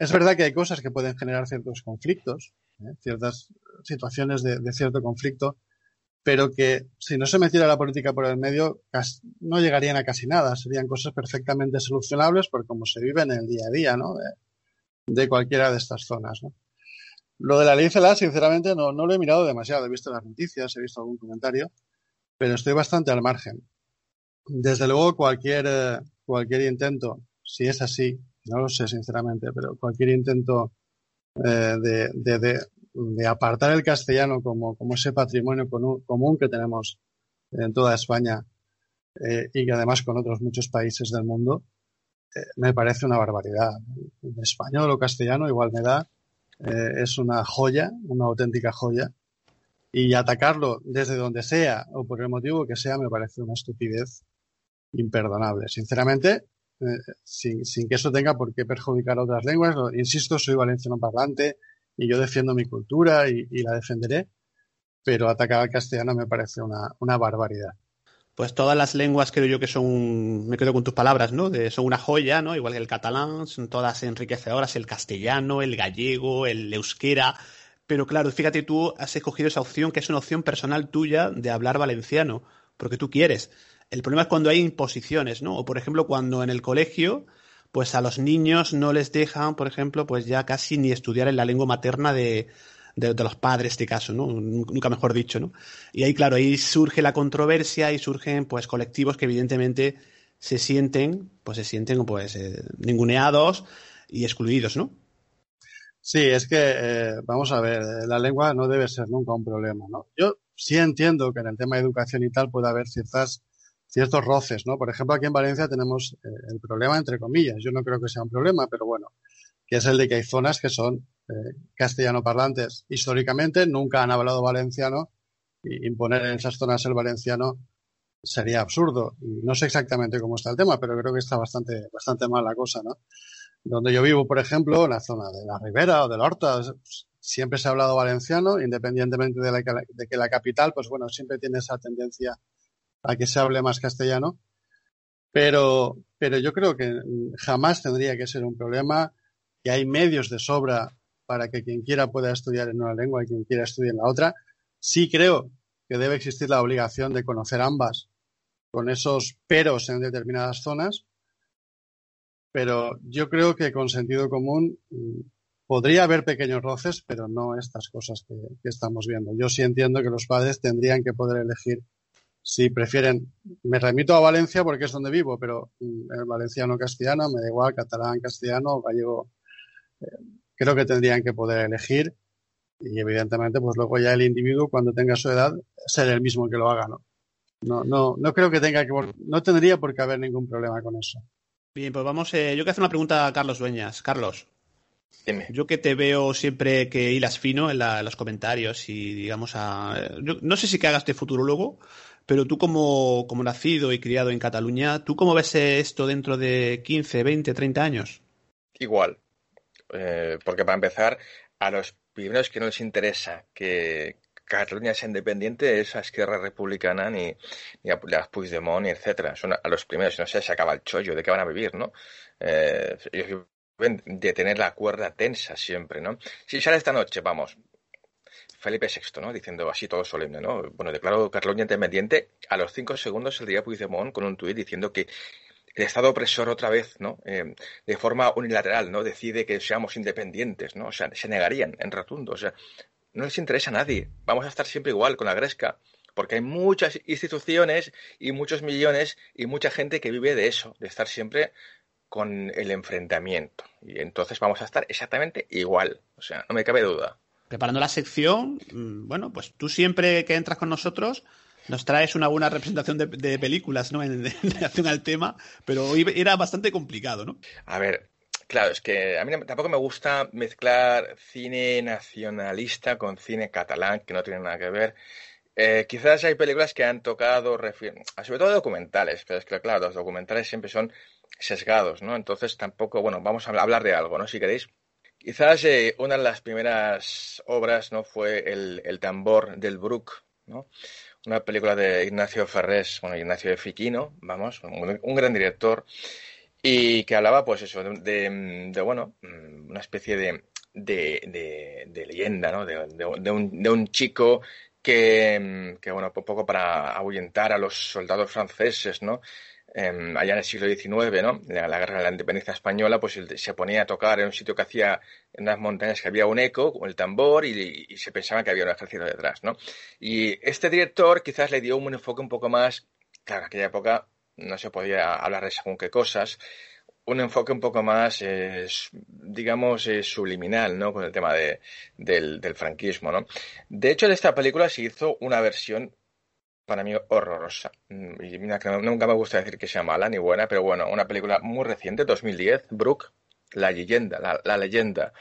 es verdad que hay cosas que pueden generar ciertos conflictos, ciertas situaciones de cierto conflicto, pero que si no se metiera la política por el medio, no llegarían a casi nada. Serían cosas perfectamente solucionables por cómo se vive en el día a día, ¿no? De, de cualquiera de estas zonas, ¿no? Lo de la ley CELA, sinceramente, no, no lo he mirado demasiado. He visto las noticias, he visto algún comentario, pero estoy bastante al margen. Desde luego, cualquier, eh, cualquier intento, si es así, no lo sé sinceramente, pero cualquier intento eh, de, de, de, de apartar el castellano como, como ese patrimonio común, que tenemos en toda España eh, y que además con otros muchos países del mundo, eh, me parece una barbaridad. Español o castellano igual me da, eh, es una joya, una auténtica joya, y atacarlo desde donde sea o por el motivo que sea me parece una estupidez imperdonable. Sinceramente, sin, sin que eso tenga por qué perjudicar a otras lenguas, insisto, soy valenciano parlante y yo defiendo mi cultura y, la defenderé, pero atacar al castellano me parece una, una barbaridad. Pues todas las lenguas creo yo que son, me quedo con tus palabras, ¿no? De, son una joya, ¿no? Igual que el catalán, son todas enriquecedoras, el castellano, el gallego, el euskera. Pero claro, fíjate, tú has escogido esa opción, que es una opción personal tuya de hablar valenciano, porque tú quieres. El problema es cuando hay imposiciones, ¿no? O por ejemplo, cuando en el colegio, pues a los niños no les dejan, por ejemplo, pues ya casi ni estudiar en la lengua materna de, de, los padres, este caso, ¿no? Nunca mejor dicho, ¿no? Y ahí, claro, ahí surge la controversia y surgen, pues, colectivos que evidentemente se sienten, pues se sienten, pues, eh, ninguneados y excluidos, ¿no? Sí, es que, eh, vamos a ver, eh, la lengua no debe ser nunca un problema, ¿no? Yo sí entiendo que en el tema de educación y tal puede haber ciertas, ciertos roces, ¿no? Por ejemplo, aquí en Valencia tenemos eh, el problema, entre comillas, yo no creo que sea un problema, pero bueno, que es el de que hay zonas que son eh, castellano parlantes. Históricamente nunca han hablado valenciano y imponer en esas zonas el valenciano sería absurdo. No sé exactamente cómo está el tema, pero creo que está bastante, bastante mal la cosa, ¿no? Donde yo vivo, por ejemplo, en la zona de la Ribera o de la Horta, pues, siempre se ha hablado valenciano, independientemente de, la, de que la capital, pues bueno, siempre tiene esa tendencia a que se hable más castellano. Pero, pero yo creo que jamás tendría que ser un problema, que hay medios de sobra para que quien quiera pueda estudiar en una lengua y quien quiera estudiar en la otra. Sí creo que debe existir la obligación de conocer ambas, con esos peros en determinadas zonas, pero yo creo que con sentido común mm, podría haber pequeños roces, pero no estas cosas que estamos viendo. Yo sí entiendo que los padres tendrían que poder elegir si prefieren. Me remito a Valencia porque es donde vivo, pero mm, el valenciano castellano me da igual, catalán castellano, gallego. eh, creo que tendrían que poder elegir y evidentemente pues luego ya el individuo cuando tenga su edad ser el mismo que lo haga, ¿no? No, no, no creo que tenga que, no tendría por qué haber ningún problema con eso. Bien, pues vamos, eh, yo quiero hacer una pregunta a Carlos Dueñas. Carlos, Dime. yo que te veo siempre que hilas fino en, la- en los comentarios y digamos a... yo no sé si que hagas de futurólogo, pero tú como, como nacido y criado en Cataluña, ¿tú cómo ves esto dentro de 15, 20, 30 años? Igual. Eh, porque para empezar, a los primeros que no les interesa que Cataluña sea independiente es a Esquerra Republicana ni, ni a las Puigdemont, ni etcétera. Son a los primeros, no sé, se acaba el chollo, ¿de qué van a vivir, no? Eh, ellos de tener la cuerda tensa siempre, ¿no? Si sale esta noche, vamos, Felipe VI, ¿no? Diciendo así todo solemne, ¿no? Bueno, declaro Cataluña independiente. A los cinco segundos saldría Puigdemont con un tuit diciendo que el Estado opresor otra vez, ¿no? Eh, de forma unilateral, ¿no? Decide que seamos independientes, ¿no? O sea, se negarían en rotundo. O sea, no les interesa a nadie. Vamos a estar siempre igual con la Gresca. Porque hay muchas instituciones y muchos millones y mucha gente que vive de eso, de estar siempre con el enfrentamiento. Y entonces vamos a estar exactamente igual. O sea, no me cabe duda. Preparando la sección, mm, bueno, pues tú siempre que entras con nosotros nos traes una buena representación de, películas, ¿no? En, relación al tema, pero hoy era bastante complicado, ¿no? A ver, Claro, es que a mí tampoco me gusta mezclar cine nacionalista con cine catalán, que no tiene nada que ver. Eh, quizás hay películas que han tocado, refi- sobre todo documentales, pero es que claro, los documentales siempre son sesgados, ¿no? Entonces tampoco, bueno, vamos a hablar de algo, ¿no? Si queréis. Quizás eh, una de las primeras obras, ¿no? Fue El, el tambor del Brook, ¿no? Una película de Ignacio Ferrés, bueno, Ignacio de Fiquino, vamos, un, un gran director, y que hablaba, pues eso, de, de- bueno, mm, una especie de, de, leyenda, ¿no? Un, de un chico que, mm, que, bueno, poco para ahuyentar a los soldados franceses, ¿no? Em, allá en el siglo XIX, ¿no? La, la guerra de la independencia española, pues se ponía a tocar en un sitio que hacía, en unas montañas que había un eco, con el tambor, y, y se pensaba que había un ejército detrás, ¿no? Y este director quizás le dio un enfoque un poco más, claro, en aquella época no se podía hablar de según qué cosas, un enfoque un poco más, eh, digamos, eh, subliminal, ¿no? Con el tema de, del, del franquismo, ¿no? De hecho, de esta película se hizo una versión para mí horrorosa. Mm, Y mira que nunca me gusta decir que sea mala ni buena, pero bueno, una película muy reciente, 2010, Brooke, La leyenda, la, leyenda,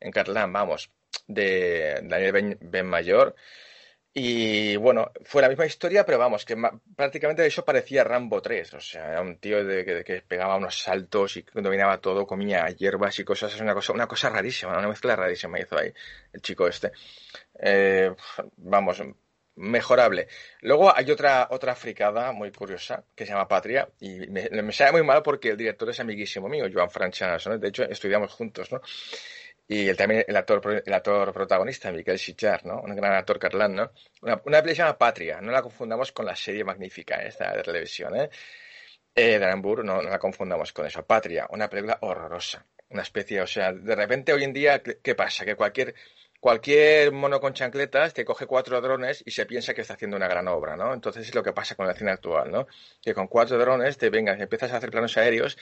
en catalán, vamos, de Daniel Ben, Benmayor. Y bueno, fue la misma historia, pero vamos, que prácticamente eso parecía Rambo 3. O sea, era un tío de, que, que pegaba unos saltos y dominaba todo, comía hierbas y cosas. Es una cosa, una cosa rarísima, una mezcla rarísima hizo ahí el chico este. Eh, vamos, mejorable. Luego hay otra, otra fricada muy curiosa que se llama Patria y me, me sabe muy mal porque el director es amiguísimo mío, Joan Franchas. De hecho, estudiamos juntos, ¿no? Y el, también el actor, el actor protagonista, Miquel Sitjar, ¿no? Un gran actor catalán, ¿no? Una, película se llama Patria, no la confundamos con la serie magnífica esta de televisión, ¿eh? Eh, de Arambur, no, no la confundamos con eso. Patria, una película horrorosa. Una especie, o sea, de repente hoy en día, ¿qué, qué pasa? Que cualquier, cualquier mono con chancletas te coge cuatro drones y se piensa que está haciendo una gran obra, ¿no? Entonces es lo que pasa con el cine actual, ¿no? Que con cuatro drones te vengas, empiezas a hacer planos aéreos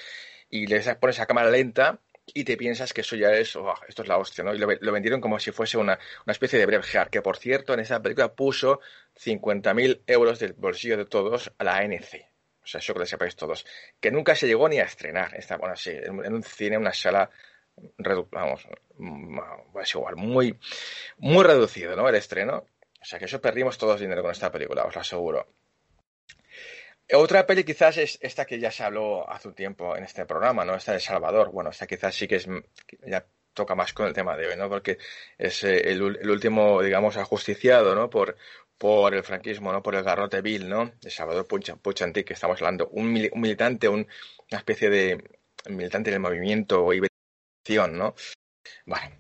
y les pones a cámara lenta y te piensas que eso ya es, esto es la hostia, ¿no? Y lo, lo vendieron como si fuese una, una especie de Braveheart, que por cierto en esa película puso 50.000 euros del bolsillo de todos a la ANC. O sea, eso que lo sepáis todos. Que nunca se llegó ni a estrenar. Esta, bueno, sí, en, en un cine, una sala, vamos, mm, es igual, muy, muy reducido, ¿no? El estreno. O sea, que eso perdimos todos dinero con esta película, os lo aseguro. Otra peli quizás es esta que ya se habló hace un tiempo en este programa, ¿no? Esta de Salvador. Bueno, esta quizás sí que es ya toca más con el tema de hoy, ¿no? Porque es eh, el, último, digamos, ajusticiado, ¿no? Por, por el franquismo, ¿no? Por el garrote vil, ¿no? De Salvador Puigdemont, que estamos hablando. Un, mili- un militante, un- una especie de militante del movimiento ¿no? Bueno,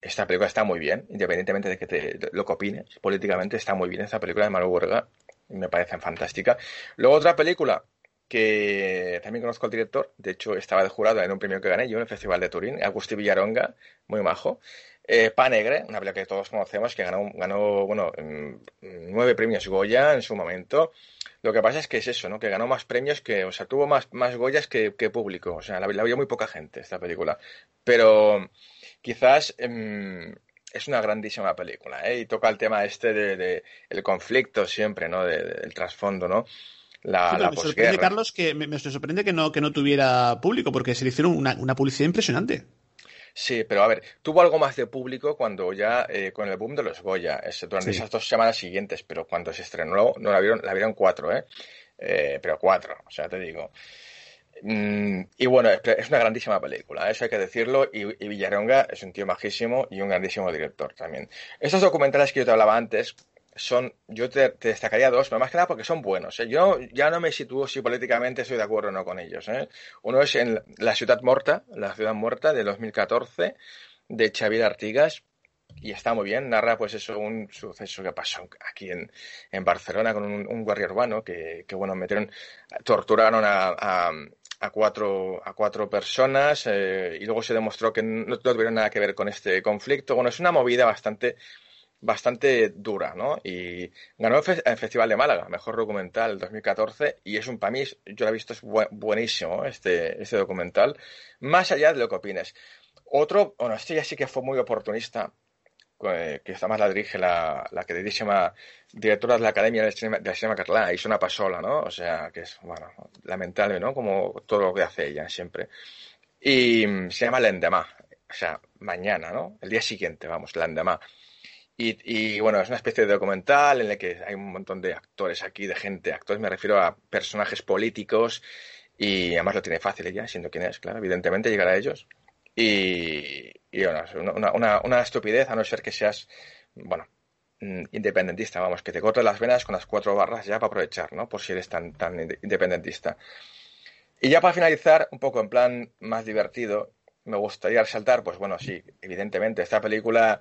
esta película está muy bien, independientemente de que te, lo que opines. Políticamente está muy bien esta película de Manu Burga. Me parece fantástica. Luego otra película que también conozco al director. De hecho, estaba de jurado en un premio que gané yo en el Festival de Turín. Agustí Villaronga, muy majo. Eh, Pa Negre, una película que todos conocemos, que ganó, ganó bueno, mm, nueve premios Goya en su momento. Lo que pasa es que es eso, ¿no? Que ganó más premios que, o sea, tuvo más, más Goyas que, que público. O sea, la, la vio muy poca gente esta película. Pero quizás em, es una grandísima película, ¿eh? Y toca el tema este de, de el conflicto siempre, ¿no? De- de- del trasfondo, ¿no? La, Sí, la me sorprende. Carlos, que me, me sorprende que no, que no tuviera público, porque se le hicieron una, una publicidad impresionante. Sí, pero a ver, tuvo algo más de público cuando ya eh, con el boom de los Goya, es- durante Sí. esas dos semanas siguientes, pero cuando se estrenó no la vieron, la vieron cuatro, ¿eh? Eh, pero cuatro, o sea, te digo. Mm, y bueno, es, una grandísima película, eso hay que decirlo, y, y Villaronga es un tío majísimo y un grandísimo director también. Estos documentales que yo te hablaba antes son, yo te, destacaría dos, pero más que nada porque son buenos. ¿eh? Yo ya no me sitúo si políticamente estoy de acuerdo o no con ellos. ¿eh? Uno es en La Ciudad Morta, La Ciudad Muerta de 2014, de Xavier Artigas, y está muy bien, narra pues eso, un suceso que pasó aquí en, en Barcelona con un, un guardia urbano que, que, bueno, metieron, torturaron a, a, cuatro, a cuatro personas eh, y luego se demostró que no tuvieron nada que ver con este conflicto. Bueno, es una movida bastante bastante dura, ¿no? Y ganó el, fe- el Festival de Málaga, mejor documental 2014, y es un, para mí, yo lo he visto, es bu- buenísimo este, este documental, más allá de lo que opines. Otro, bueno, este ya sí que fue muy oportunista, eh, que esta más la dirige la, la queridísima directora de la Academia del Cinema, del Cinema Català, Isona Pasola, ¿no? O sea, que es, bueno, lamentable, ¿no? Como todo lo que hace ella siempre. Y mm, se llama Lendemá, o sea, mañana, ¿no? El día siguiente, vamos, Lendemá. Y, y, bueno, es una especie de documental en el que hay un montón de actores aquí, de gente, actores, me refiero a personajes políticos y además lo tiene fácil ella, siendo quien es, claro, evidentemente llegar a ellos. Y, bueno, es una, una, una estupidez a no ser que seas, bueno, mm, independentista, vamos, que te cortes las venas con las cuatro barras ya para aprovechar, ¿no? Por si eres tan, tan inde- independentista. Y ya para finalizar, un poco en plan más divertido, me gustaría resaltar, pues bueno, sí, evidentemente, esta película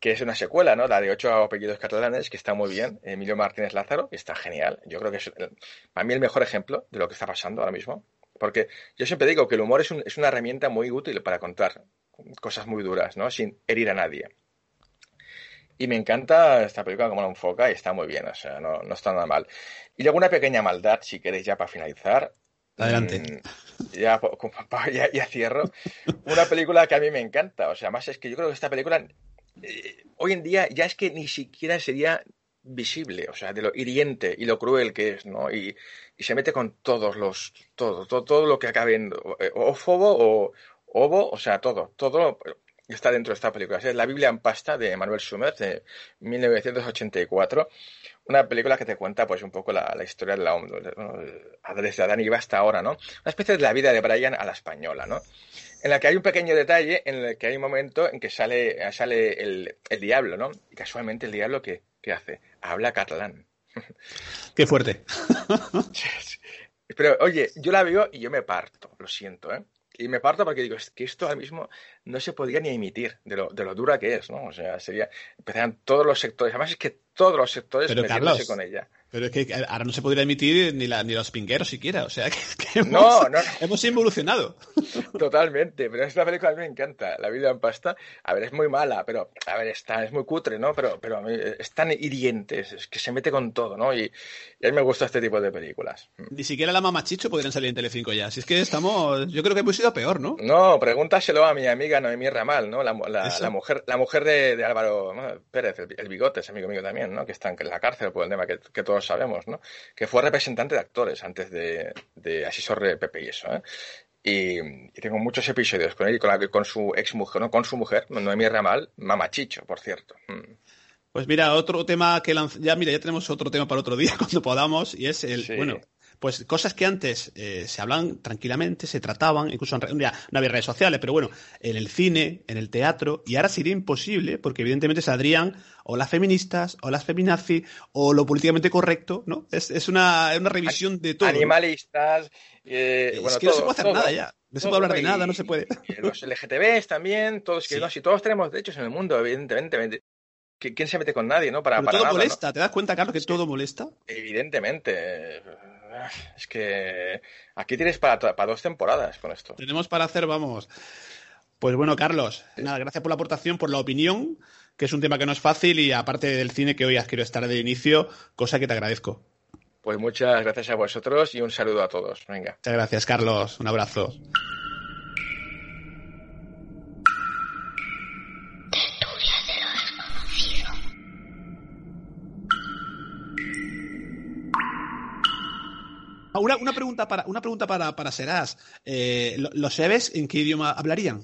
que es una secuela, ¿no? La de ocho apellidos catalanes, que está muy bien, Emilio Martínez Lázaro, y está genial. Yo creo que es para mí el mejor ejemplo de lo que está pasando ahora mismo. Porque yo siempre digo que el humor es, un- es una herramienta muy útil para contar cosas muy duras, ¿no? Sin herir a nadie. Y me encanta esta película como la enfoca y está muy bien, o sea, no, no está nada mal. Y luego una pequeña maldad, si queréis, ya para finalizar. Adelante. Mm, ya, ya cierro. Una película que a mí me encanta, o sea, más es que yo creo que esta película eh, hoy en día ya es que ni siquiera sería visible, o sea, de lo hiriente y lo cruel que es, ¿no? Y, y se mete con todos los, todo, todo, todo lo que acabe en eh, ófobo o ovo, o sea, todo, todo está dentro de esta película. Es La Biblia en pasta de Manuel Sumet de 1984. Una película que te cuenta pues un poco la, historia de la bueno, desde Adán y Eva hasta ahora, ¿no? Una especie de la vida de Brian a la española, ¿no? En la que hay un pequeño detalle en el que hay un momento en que sale, sale el, el diablo, ¿no? Y casualmente el diablo, ¿qué, qué hace? Habla catalán. Qué fuerte. Pero oye, yo la veo y yo me parto, lo siento, ¿eh? Y me parto porque digo, es que esto ahora mismo no se podría ni emitir de lo, de lo dura que es, ¿no? O sea, sería, empezarían todos los sectores, además es que todos los sectores Pero, Carlos, con ella. Pero es que ahora no se podría emitir ni, la, ni los pingueros siquiera. O sea, que, que hemos, No, no, hemos evolucionado. Totalmente, pero esta película a mí me encanta, La vida en pasta. A ver, es muy mala, pero, a ver, está, es muy cutre, ¿no? Pero, pero a mí es tan hiriente, es, es que se mete con todo, ¿no? Y, y a mí me gusta este tipo de películas. Ni siquiera la mamá Chicho podrían salir en Telecinco ya. Si es que estamos. Yo creo que hemos ido peor, ¿no? No, pregúntaselo a mi amiga Noemí Ramal, ¿no? La, la, Eso. la mujer, la mujer de, de Álvaro ¿no? Pérez, el, el bigote, es amigo mío también, ¿no? Que está en la cárcel por el tema que, que todos sabemos, ¿no? Que fue representante de actores antes de, de asesor de Pepe y eso, ¿eh? Y, y tengo muchos episodios con él y con, la- con su ex mujer, ¿no? Con su mujer, Noemí Ramal, mamachicho, por cierto. Mm. Pues mira, otro tema que lanz- ya mira, ya tenemos otro tema para otro día cuando podamos y es el Sí. bueno, pues cosas que antes eh, se hablan tranquilamente, se trataban, incluso en ya no había redes sociales, pero bueno, en el cine, en el teatro y ahora sería imposible porque evidentemente saldrían o las feministas o las feminazis o lo políticamente correcto, ¿no? Es, es una, una revisión de todo. Animalistas, eh, Es bueno, que no se puede hacer todo. nada ya. No se puede hablar de nada, no se puede. los LGTBs también, todos, que no, si todos tenemos derechos en el mundo, evidentemente. ¿Qui- ¿Quién se mete con nadie, no? Para, Pero para todo nada, ¿no? molesta, ¿te das cuenta, Carlos, que todo molesta? Evidentemente. Es que aquí tienes para, para dos temporadas con esto. Tenemos para hacer, vamos. Pues bueno, Carlos, nada, gracias por la aportación, por la opinión, que es un tema que no es fácil y aparte del cine que hoy has querido estar de inicio, cosa que te agradezco. Pues muchas gracias a vosotros y un saludo a todos. Venga. Muchas gracias, Carlos. Un abrazo. Una, una pregunta para, una pregunta para, para Serás. Eh, ¿lo- ¿Los Seves en qué idioma hablarían?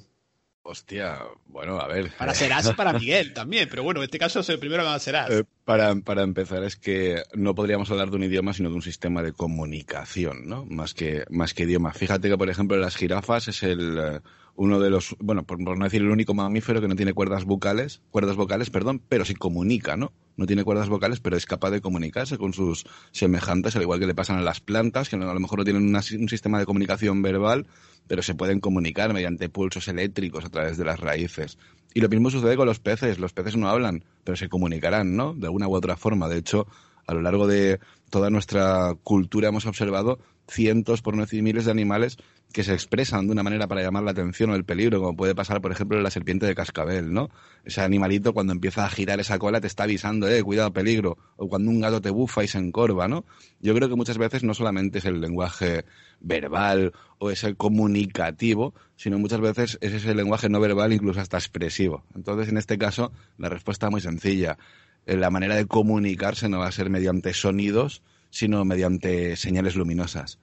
Hostia, bueno, a ver. Para Serás y para Miguel también, pero bueno, en este caso se- primero va a Serás. Eh, para, para empezar, es que no podríamos hablar de un idioma, sino de un sistema de comunicación, ¿no? Más que, más que idioma. Fíjate que, por ejemplo, las jirafas es el, eh, uno de los, bueno, por, no decir el único mamífero que no tiene cuerdas vocales, cuerdas vocales, perdón, pero sí comunica, ¿no? No tiene cuerdas vocales, pero es capaz de comunicarse con sus semejantes, al igual que le pasan a las plantas, que a lo mejor no tienen una- un sistema de comunicación verbal, pero se pueden comunicar mediante pulsos eléctricos a través de las raíces. Y lo mismo sucede con los peces. Los peces no hablan, pero se comunicarán, ¿no? De alguna u otra forma. De hecho, a lo largo de toda nuestra cultura hemos observado cientos, por no decir miles de animales que se expresan de una manera para llamar la atención o el peligro, como puede pasar, por ejemplo, en la serpiente de cascabel, ¿no? Ese animalito cuando empieza a girar esa cola te está avisando, eh, cuidado, peligro. O cuando un gato te bufa y se encorva, ¿no? Yo creo que muchas veces no solamente es el lenguaje verbal o ese comunicativo, sino muchas veces es ese lenguaje no verbal, incluso hasta expresivo. Entonces, en este caso, la respuesta es muy sencilla. Eh, La manera de comunicarse no va a ser mediante sonidos, sino mediante señales luminosas.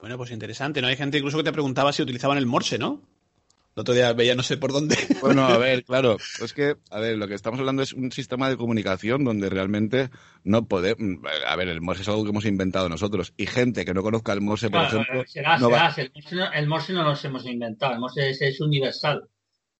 Bueno, pues interesante, ¿no? Hay gente incluso que te preguntaba si utilizaban el Morse, ¿no? El otro día veía no sé por dónde. Bueno, a ver, claro, es que, a ver, lo que estamos hablando es un sistema de comunicación donde realmente no podemos... A ver, el Morse es algo que hemos inventado nosotros y gente que no conozca el Morse, por Claro, ejemplo... será, no va- será, el, morse no, el morse no los hemos inventado, el morse es, es universal.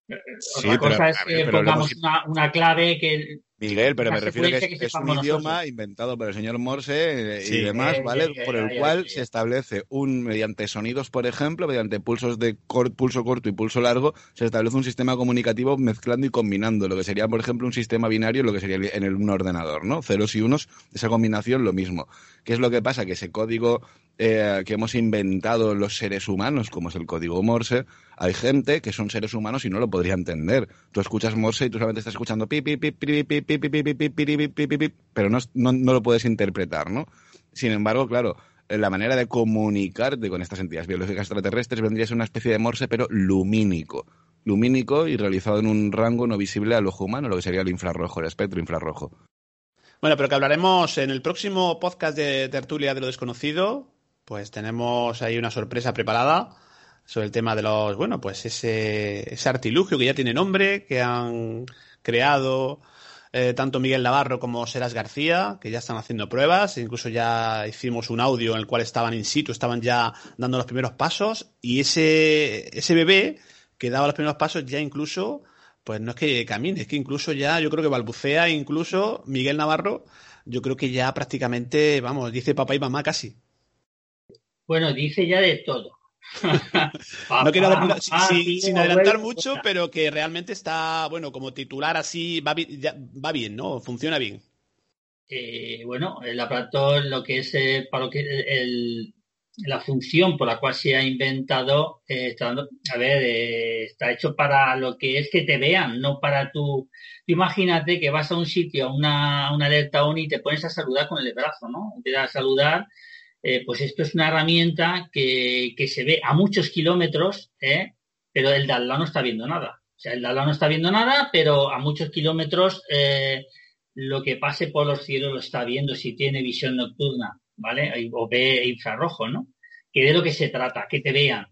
Sí, Otra pero, cosa es que pongamos hemos- una, una clave que... Miguel, pero me refiero que que es un idioma inventado por el señor Morse eh, Sí. y demás, Eh, ¿vale? eh, por el eh, cual eh, se establece un, mediante sonidos, por ejemplo, mediante pulsos de cor- pulso corto y pulso largo, se establece un sistema comunicativo mezclando y combinando lo que sería, por ejemplo, un sistema binario, lo que sería en el, un ordenador, ¿no? Ceros y unos, esa combinación, lo mismo. ¿Qué es lo que pasa? Que ese código eh, que hemos inventado los seres humanos, como es el código Morse, hay gente que son seres humanos y no lo podría entender. Tú escuchas Morse y tú solamente estás escuchando pi, pi, pi, pi, pi, pi, pi, pi, pi, pi, pi, pi, pero no, no, no lo puedes interpretar, ¿no? Sin embargo, claro, la manera de comunicarte con estas entidades biológicas extraterrestres vendría a ser una especie de Morse, pero lumínico. Lumínico y realizado en un rango no visible al ojo humano, lo que sería el infrarrojo, el espectro infrarrojo. Bueno, pero que hablaremos en el próximo podcast de Tertulia de lo Desconocido. Pues tenemos ahí una sorpresa preparada sobre el tema de los, bueno, pues ese, ese artilugio que ya tiene nombre, que han creado eh, tanto Miguel Navarro como Seras García, que ya están haciendo pruebas, incluso ya hicimos un audio en el cual estaban in situ, estaban ya dando los primeros pasos, y ese, ese bebé que daba los primeros pasos ya incluso, pues no es que camine, es que incluso ya, yo creo que balbucea, incluso Miguel Navarro, yo creo que ya prácticamente, vamos, dice papá y mamá casi. Bueno, dice ya de todo. No quiero adelantar- sin- adelantar mucho, pero que realmente está, bueno, como titular así, va, bi- ya- va bien, ¿no? Funciona bien. eh, bueno, el aparato, lo que es eh, para lo que el- la función por la cual se ha inventado, eh, está a ver, eh, está hecho para lo que es que te vean, no para tu. tú Imagínate que vas a un sitio, a una, una alerta ONI y te pones a saludar con el brazo, ¿no? Empiezas a saludar. Eh, pues esto es una herramienta que, que se ve a muchos kilómetros, ¿eh? pero el de no está viendo nada. O sea, el de no está viendo nada, pero a muchos kilómetros eh, lo que pase por los cielos lo está viendo si tiene visión nocturna, ¿vale? O ve infrarrojo, ¿no? Que de lo que se trata, que te vean.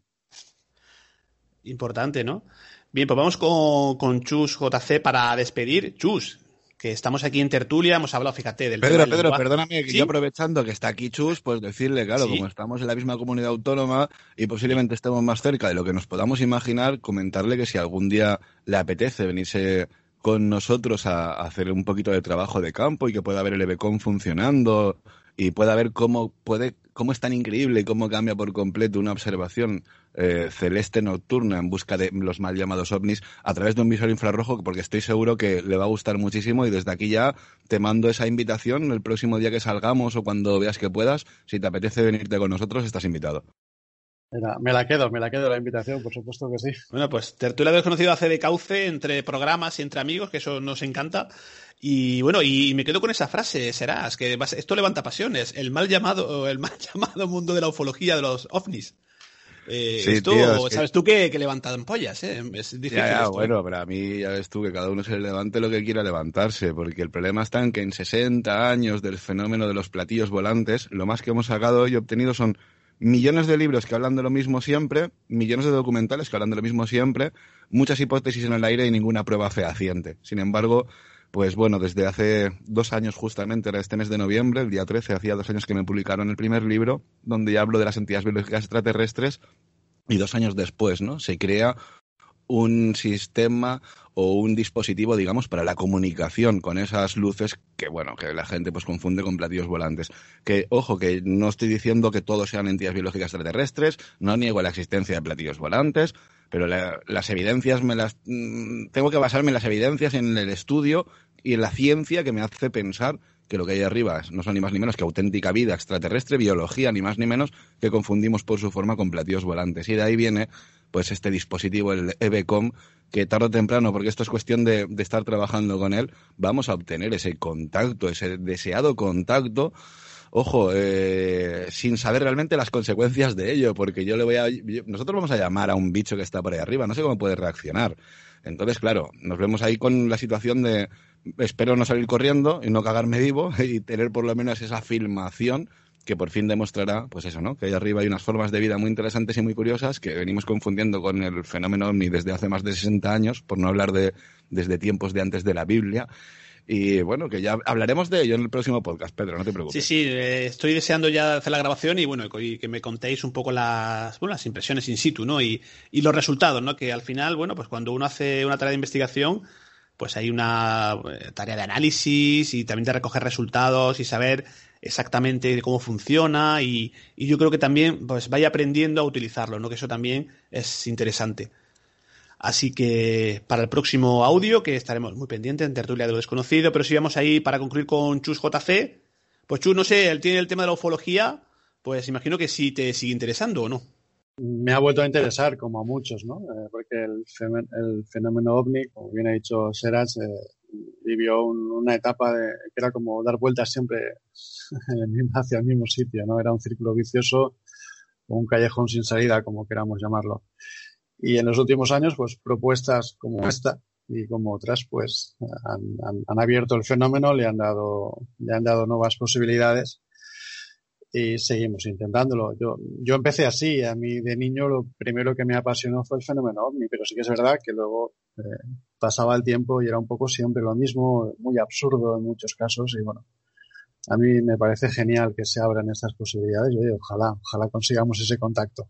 Importante, ¿no? Bien, pues vamos con, con Chus JC para despedir. Chus, que estamos aquí en tertulia, hemos hablado, fíjate, del Pedro, Pedro, lenguaje. perdóname, que ¿Sí? yo aprovechando que está aquí Chus, pues decirle, claro, Sí. como estamos en la misma comunidad autónoma y posiblemente estemos más cerca de lo que nos podamos imaginar, comentarle que si algún día le apetece venirse con nosotros a, a hacer un poquito de trabajo de campo y que pueda ver el EBCOM funcionando y pueda ver cómo puede cómo es tan increíble y cómo cambia por completo una observación eh, celeste nocturna en busca de los mal llamados ovnis a través de un visor infrarrojo, porque estoy seguro que le va a gustar muchísimo y desde aquí ya te mando esa invitación el próximo día que salgamos o cuando veas que puedas. Si te apetece venirte con nosotros, estás invitado. Mira, me la quedo, me la quedo la invitación, por supuesto que sí. Bueno, pues Tertulia Desconocido hace de cauce entre programas y entre amigos, que eso nos encanta. Y bueno, y me quedo con esa frase, serás, que esto levanta pasiones, el mal llamado, el mal llamado mundo de la ufología de los ovnis. Eh, Sí, esto, tío, es que- sabes tú que, que levantan pollas, ¿eh? Es difícil Ya, ya, esto, bueno, pero a mí ya ves tú que cada uno se levante lo que quiera levantarse, porque el problema está en que en 60 años del fenómeno de los platillos volantes, lo más que hemos sacado y obtenido son millones de libros que hablan de lo mismo siempre, millones de documentales que hablan de lo mismo siempre, muchas hipótesis en el aire y ninguna prueba fehaciente. Sin embargo, pues bueno, desde hace dos años justamente, era este mes de noviembre, el día 13, hacía dos años que me publicaron el primer libro, donde ya hablo de las entidades biológicas extraterrestres, y dos años después, ¿no? Se crea un sistema o un dispositivo, digamos, para la comunicación con esas luces que, bueno, que la gente pues confunde con platillos volantes. Que, ojo, que no estoy diciendo que todos sean entidades biológicas extraterrestres, no niego la existencia de platillos volantes, pero la- las evidencias me las... mm, tengo que basarme en las evidencias, en el estudio y en la ciencia que me hace pensar que lo que hay arriba no son ni más ni menos que auténtica vida extraterrestre, biología, ni más ni menos, que confundimos por su forma con platillos volantes. Y de ahí viene pues este dispositivo, el EBCOM, que tarde o temprano, porque esto es cuestión de, de estar trabajando con él, vamos a obtener ese contacto, ese deseado contacto, ojo, eh, sin saber realmente las consecuencias de ello, porque yo le voy a... yo- nosotros vamos a llamar a un bicho que está por ahí arriba, no sé cómo puede reaccionar. Entonces, claro, nos vemos ahí con la situación de espero no salir corriendo y no cagarme vivo y tener por lo menos esa filmación que por fin demostrará, pues eso, ¿no? Que ahí arriba hay unas formas de vida muy interesantes y muy curiosas que venimos confundiendo con el fenómeno ovni desde hace más de 60 años, por no hablar de desde tiempos de antes de la Biblia. Y bueno, que ya hablaremos de ello en el próximo podcast, Pedro, no te Sí, preocupes. sí, eh, estoy deseando ya hacer la grabación y bueno, y que me contéis un poco las, bueno, las impresiones in situ, ¿no? Y, y los resultados, ¿no? Que al final, bueno, pues cuando uno hace una tarea de investigación, pues hay una eh, tarea de análisis y también de recoger resultados y saber exactamente cómo funciona y, y yo creo que también pues vaya aprendiendo a utilizarlo, ¿no? Que eso también es interesante. Así que para el próximo audio, que estaremos muy pendientes en Tertulia de lo Desconocido, pero si vamos ahí para concluir con Chus JC, pues Chus, no sé, él tiene el tema de la ufología, pues imagino que sí te sigue interesando o no. Me ha vuelto a interesar, como a muchos, ¿no? Eh, porque el, fenómeno ovni, como bien ha dicho Seras, eh, vivió un- una etapa de, que era como dar vueltas siempre hacia el mismo sitio, ¿no? Era un círculo vicioso o un callejón sin salida, como queramos llamarlo. Y en los últimos años, pues propuestas como esta y como otras, pues han, han- han abierto el fenómeno, le han dado, le han dado nuevas posibilidades y seguimos intentándolo. Yo, yo empecé así, a mí de niño lo primero que me apasionó fue el fenómeno ovni, pero sí que es verdad que luego eh, pasaba el tiempo y era un poco siempre lo mismo, muy absurdo en muchos casos y bueno, a mí me parece genial que se abran estas posibilidades y oye, ojalá, ojalá consigamos ese contacto.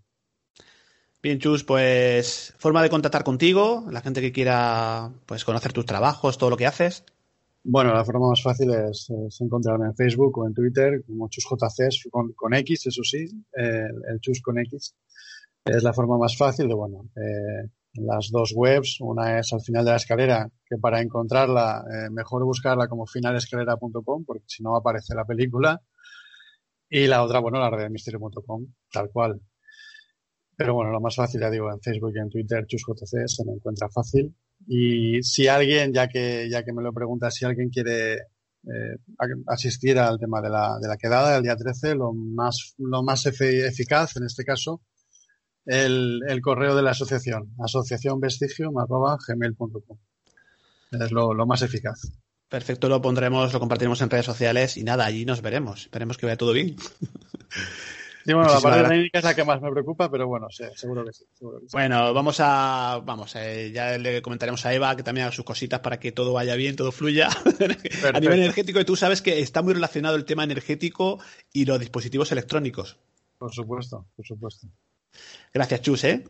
Bien, Chus, pues forma de contactar contigo, la gente que quiera pues conocer tus trabajos, todo lo que haces. Bueno, la forma más fácil es, encontrarme en Facebook o en Twitter como ChusJCs con, X, eso sí, el Chus con X. Es la forma más fácil de, bueno, eh, las dos webs. Una es al final de la escalera, que para encontrarla eh, mejor buscarla como finalescalera.com, porque si no aparece la película. Y la otra, bueno, la red de misterio.com, tal cual. Pero bueno, lo más fácil, ya digo, en Facebook y en Twitter, ChusJC, se me encuentra fácil. Y si alguien, ya que, ya que me lo pregunta, si alguien quiere eh, asistir al tema de la, de la quedada del día 13, lo más, lo más eficaz, en este caso, el, el correo de la asociación, asociacionvestigio.gmail.com. Es lo, lo más eficaz. Perfecto, lo pondremos, lo compartiremos en redes sociales y nada, allí nos veremos. Esperemos que vaya todo bien. Bueno, la parte técnica es la que más me preocupa, pero bueno, sí, seguro que sí. seguro que sí. Bueno, vamos a. Vamos, eh, ya le comentaremos a Eva que también haga sus cositas para que todo vaya bien, todo fluya. a nivel energético, y tú sabes que está muy relacionado el tema energético y los dispositivos electrónicos. Por supuesto, por supuesto. Gracias, Chus, ¿eh?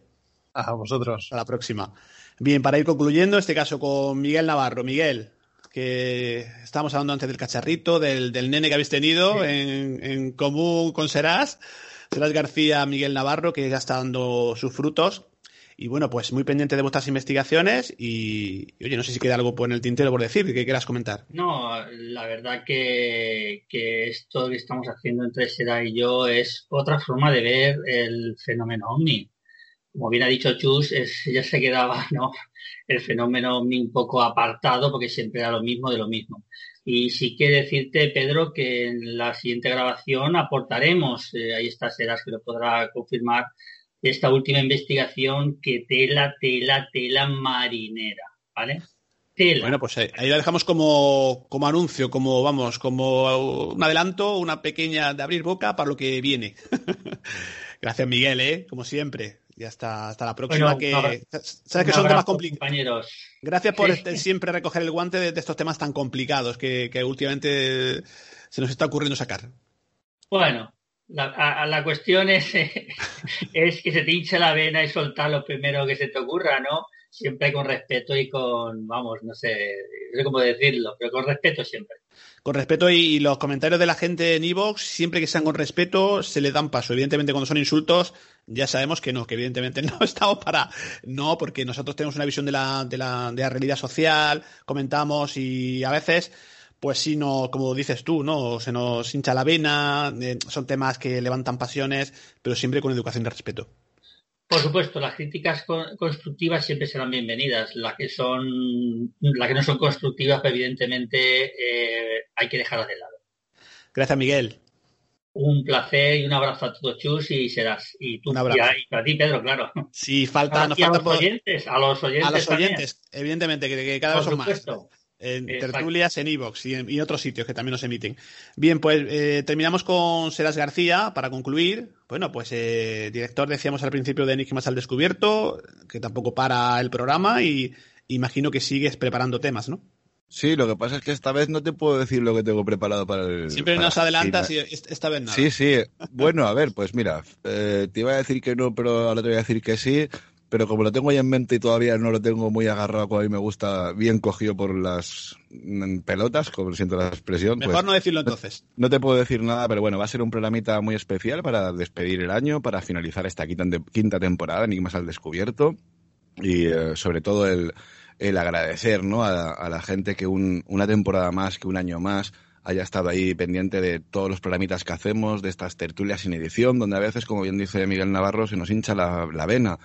A vosotros. Hasta la próxima. Bien, para ir concluyendo, este caso con Miguel Navarro. Miguel, que estábamos hablando antes del cacharrito, del, del nene que habéis tenido en, en común con Serás. Serás García, Miguel Navarro, que ya está dando sus frutos. Y bueno, pues muy pendiente de vuestras investigaciones y, y, oye, no sé si queda algo por en el tintero por decir, que quieras comentar. No, la verdad que, que esto que estamos haciendo entre Seda y yo es otra forma de ver el fenómeno ovni. Como bien ha dicho Chus, es, ya se quedaba ¿no? el fenómeno ovni un poco apartado porque siempre era lo mismo de lo mismo. Y sí que decirte, Pedro, que en la siguiente grabación aportaremos, eh, ahí está Seras que lo podrá confirmar, esta última investigación que tela, tela, tela marinera, ¿vale? Bueno, pues ahí, ahí la dejamos como, como anuncio, como vamos, como un adelanto, una pequeña de abrir boca para lo que viene. Gracias, Miguel, ¿eh? Como siempre. Y hasta, hasta la próxima. Bueno, que, sabes que son temas complicados. Gracias por este- siempre recoger el guante de, de estos temas tan complicados que, que últimamente se nos está ocurriendo sacar. Bueno, la, a- a la cuestión es, es que se te hinche la vena y soltar lo primero que se te ocurra, ¿no? Siempre con respeto y con, vamos, no sé, no sé cómo decirlo, pero con respeto siempre. Con respeto y, los comentarios de la gente en Evox, siempre que sean con respeto, se le dan paso. Evidentemente, cuando son insultos, ya sabemos que no, que evidentemente no estamos para. No, porque nosotros tenemos una visión de la, de la, de la realidad social, comentamos y a veces, pues sí, no, como dices tú, ¿no? Se nos hincha la vena, eh, son temas que levantan pasiones, pero siempre con educación y respeto. Por supuesto, las críticas con- constructivas siempre serán bienvenidas. Las que son, las que no son constructivas, pues, evidentemente, eh, hay que dejarlas de lado. Gracias, Miguel. Un placer y un abrazo a todos, Chus, y serás. Y tú, y a, ti, Pedro, claro. Si falta, nos y a los por- oyentes, a los oyentes a los también. oyentes, evidentemente, que, que cada Por vez son más. En Exacto. tertulias en Evox y en y otros sitios que también nos emiten. Bien, pues eh, terminamos con Seras García para concluir. Bueno, pues eh, director, decíamos al principio de Enigmas al Descubierto, que tampoco para el programa y imagino que sigues preparando temas, ¿no? Sí, lo que pasa es que esta vez no te puedo decir lo que tengo preparado para el. Siempre para nos la adelantas y est- esta vez nada. Sí, sí. Bueno, a ver, pues mira, eh, te iba a decir que no, pero ahora te voy a decir que sí. Pero como lo tengo ahí en mente y todavía no lo tengo muy agarrado, como a mí me gusta, bien cogido por las mm, pelotas, como siento la expresión. Mejor pues, no decirlo entonces. no te puedo decir nada, pero bueno, va a ser un programita muy especial para despedir el año, para finalizar esta quinta, quinta temporada, Enigmas al Descubierto. Y eh, sobre todo el, el agradecer ¿no? a, a la gente que un- una temporada más, que un año más, haya estado ahí pendiente de todos los programitas que hacemos, de estas tertulias sin edición, donde a veces, como bien dice Miguel Navarro, se nos hincha la, la vena.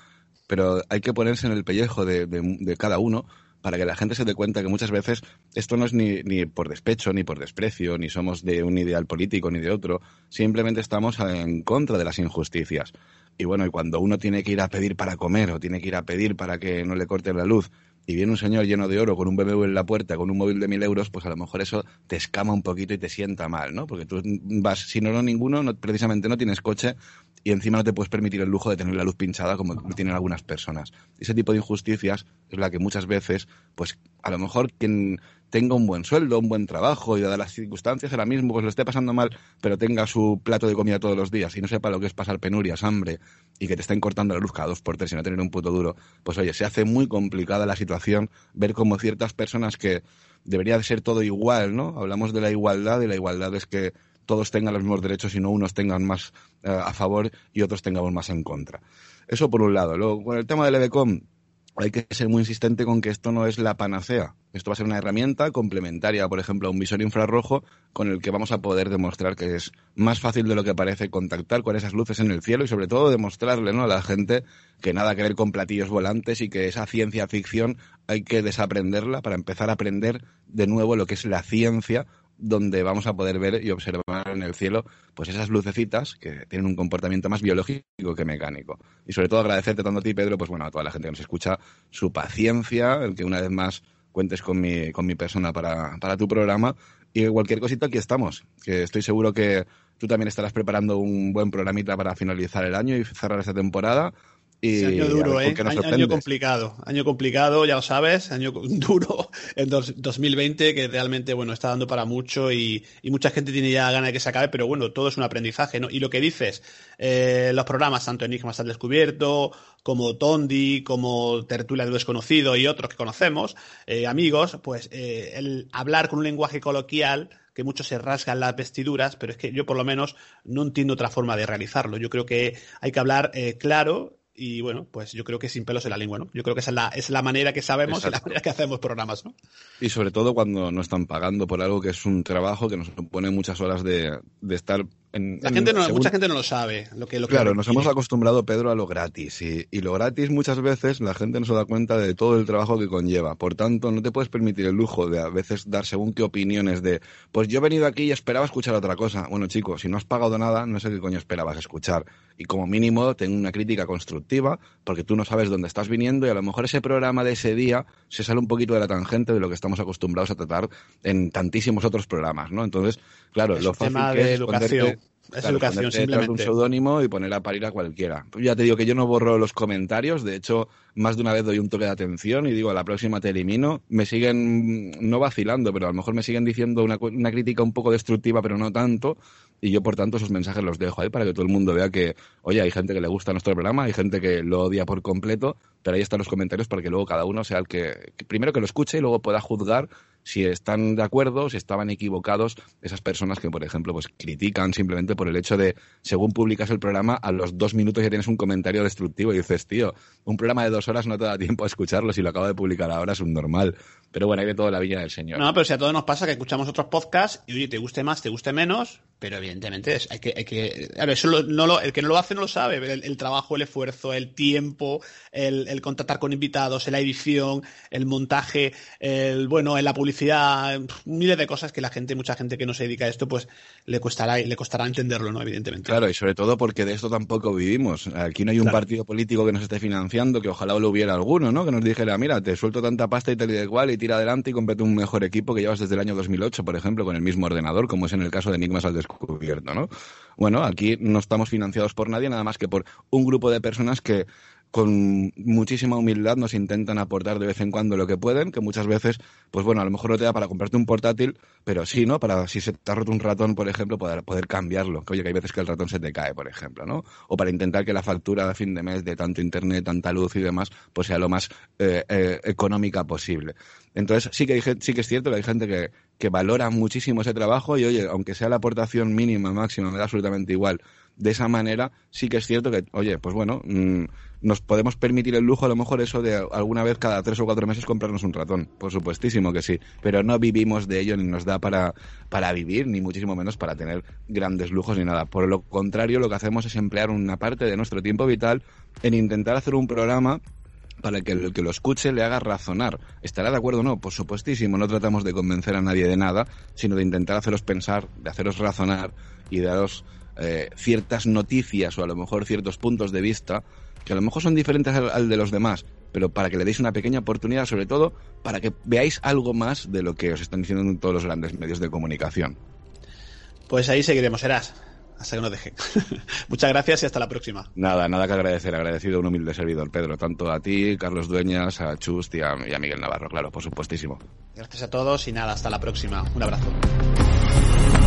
Pero hay que ponerse en el pellejo de, de- de cada uno para que la gente se dé cuenta que muchas veces esto no es ni, ni por despecho, ni por desprecio, ni somos de un ideal político, ni de otro. Simplemente estamos en contra de las injusticias. Y bueno, y cuando uno tiene que ir a pedir para comer o tiene que ir a pedir para que no le corten la luz y viene un señor lleno de oro con un BMW en la puerta, con un móvil de mil euros, pues a lo mejor eso te escama un poquito y te sienta mal, ¿no? Porque tú vas, si no, no ninguno, no- precisamente no tienes coche y encima no te puedes permitir el lujo de tener la luz pinchada como tienen algunas personas. Ese tipo de injusticias es la que muchas veces, pues a lo mejor quien tenga un buen sueldo, un buen trabajo y dadas las circunstancias ahora mismo pues lo esté pasando mal, pero tenga su plato de comida todos los días y no sepa lo que es pasar penurias, hambre y que te estén cortando la luz cada dos por tres y no tener un puto duro, pues oye, se hace muy complicada la situación ver cómo ciertas personas que debería de ser todo igual, ¿no? Hablamos de la igualdad y la igualdad es que todos tengan los mismos derechos y no unos tengan más eh, a favor y otros tengamos más en contra. Eso por un lado. Luego, con el tema del EDECOM, hay que ser muy insistente con que esto no es la panacea. Esto va a ser una herramienta complementaria, por ejemplo, a un visor infrarrojo con el que vamos a poder demostrar que es más fácil de lo que parece contactar con esas luces en el cielo y sobre todo demostrarle ¿no? a la gente que nada que ver con platillos volantes y que esa ciencia ficción hay que desaprenderla para empezar a aprender de nuevo lo que es la ciencia donde vamos a poder ver y observar en el cielo pues esas lucecitas que tienen un comportamiento más biológico que mecánico. Y sobre todo agradecerte tanto a ti, Pedro, pues bueno, a toda la gente que nos escucha, su paciencia, el que una vez más cuentes con mi, con mi persona para, para tu programa. Y cualquier cosita, aquí estamos. Que estoy seguro que tú también estarás preparando un buen programita para finalizar el año y cerrar esta temporada. Y año duro, ver ¿eh? Año, complicado. Año complicado, ya lo sabes. Año duro en dos- 2020 que realmente, bueno, está dando para mucho y, y mucha gente tiene ya ganas de que se acabe, pero bueno, todo es un aprendizaje, ¿no? Y lo que dices, eh, los programas, tanto Enigmas al Descubierto, como Tondi, como Tertulia de Desconocido y otros que conocemos, eh, amigos, pues eh, el hablar con un lenguaje coloquial que muchos se rasgan las vestiduras, pero es que yo por lo menos no entiendo otra forma de realizarlo. Yo creo que hay que hablar eh, claro y bueno, pues yo creo que sin pelos en la lengua, ¿no? Yo creo que esa es la, es la manera que sabemos y la manera que hacemos programas, ¿no? Y sobre todo cuando no están pagando por algo que es un trabajo que nos supone muchas horas de, de estar en... La en- gente no, según- mucha gente no lo sabe. Lo que, lo que Claro, nos hemos acostumbrado, Pedro, a lo gratis. Y, y lo gratis muchas veces la gente no se da cuenta de todo el trabajo que conlleva. Por tanto, no te puedes permitir el lujo de a veces dar según qué opiniones de, pues yo he venido aquí y esperaba escuchar otra cosa. Bueno, chico, si no has pagado nada, no sé qué coño esperabas escuchar. Y como mínimo, ten una crítica constructiva, porque tú no sabes dónde estás viniendo y a lo mejor ese programa de ese día se sale un poquito de la tangente de lo que estamos acostumbrados a tratar en tantísimos otros programas, ¿no? Entonces, claro, Es lo fácil tema que de es educación. Es Claro, educación, de un simplemente. seudónimo y poner a parir a cualquiera. Pues ya te digo que yo no borro los comentarios, de hecho, más de una vez doy un toque de atención y digo, a la próxima te elimino. Me siguen, mm, no vacilando, pero a lo mejor me siguen diciendo una, una crítica un poco destructiva, pero no tanto. Y yo, por tanto, esos mensajes los dejo ahí para que todo el mundo vea que, oye, hay gente que le gusta nuestro programa, hay gente que lo odia por completo, pero ahí están los comentarios para que luego cada uno sea el que, primero que lo escuche y luego pueda juzgar si están de acuerdo, si estaban equivocados esas personas que, por ejemplo, pues critican simplemente por el hecho de, según publicas el programa, a los dos minutos ya tienes un comentario destructivo y dices, tío, un programa de dos horas no te da tiempo a escucharlo, si lo acabo de publicar ahora es un normal. Pero bueno, hay de todo la viña del señor. No, pero si a todos nos pasa que escuchamos otros podcasts y oye, te guste más, te guste menos, Pero evidentemente es- hay que, hay que, eso lo- no lo- el que no lo hace no lo sabe. El, el trabajo, el esfuerzo, el tiempo, el, el contactar con invitados, la edición, el montaje, el bueno, en la publicidad, miles de cosas que la gente, mucha gente que no se dedica a esto, pues le costará, le costará entenderlo, ¿no? Evidentemente. Claro, y sobre todo porque de esto tampoco vivimos. Aquí no hay un Claro. partido político que nos esté financiando, que ojalá lo hubiera alguno, ¿no? Que nos dijera, mira, te suelto tanta pasta y tal y de cual y tira adelante y cómprate un mejor equipo que llevas desde el año 2008, por ejemplo, con el mismo ordenador, como es en el caso de Enigmas al descubierto, ¿no? Bueno, aquí no estamos financiados por nadie, nada más que por un grupo de personas que con muchísima humildad nos intentan aportar de vez en cuando lo que pueden, que muchas veces, pues bueno, a lo mejor no te da para comprarte un portátil, pero sí, ¿no? Para si se te ha roto un ratón, por ejemplo, poder, poder cambiarlo. Que oye, que hay veces que el ratón se te cae, por ejemplo, ¿no? O para intentar que la factura de fin de mes de tanto internet, tanta luz y demás, pues sea lo más eh, eh, económica posible. Entonces, sí que, hay, sí que es cierto que hay gente que, que valora muchísimo ese trabajo y, oye, aunque sea la aportación mínima, máxima, me da absolutamente igual. De esa manera, sí que es cierto que, oye, pues bueno, mm, nos podemos permitir el lujo, a lo mejor, eso de alguna vez cada tres o cuatro meses comprarnos un ratón. Por supuestísimo que sí. Pero no vivimos de ello ni nos da para, para vivir, ni muchísimo menos para tener grandes lujos ni nada. Por lo contrario, lo que hacemos es emplear una parte de nuestro tiempo vital en intentar hacer un programa para que el que lo escuche le haga razonar. ¿Estará de acuerdo o no? Por supuestísimo, no tratamos de convencer a nadie de nada, sino de intentar haceros pensar, de haceros razonar y daros eh, ciertas noticias o a lo mejor ciertos puntos de vista que a lo mejor son diferentes al, al de los demás, pero para que le deis una pequeña oportunidad, sobre todo para que veáis algo más de lo que os están diciendo en todos los grandes medios de comunicación. Pues ahí seguiremos, serás. Hasta que nos deje. Muchas gracias y hasta la próxima. Nada, nada que agradecer. Agradecido a un humilde servidor, Pedro. Tanto a ti, Carlos Dueñas, a Chust y a, y a Miguel Navarro, claro, por supuestísimo. Gracias a todos y nada, hasta la próxima. Un abrazo.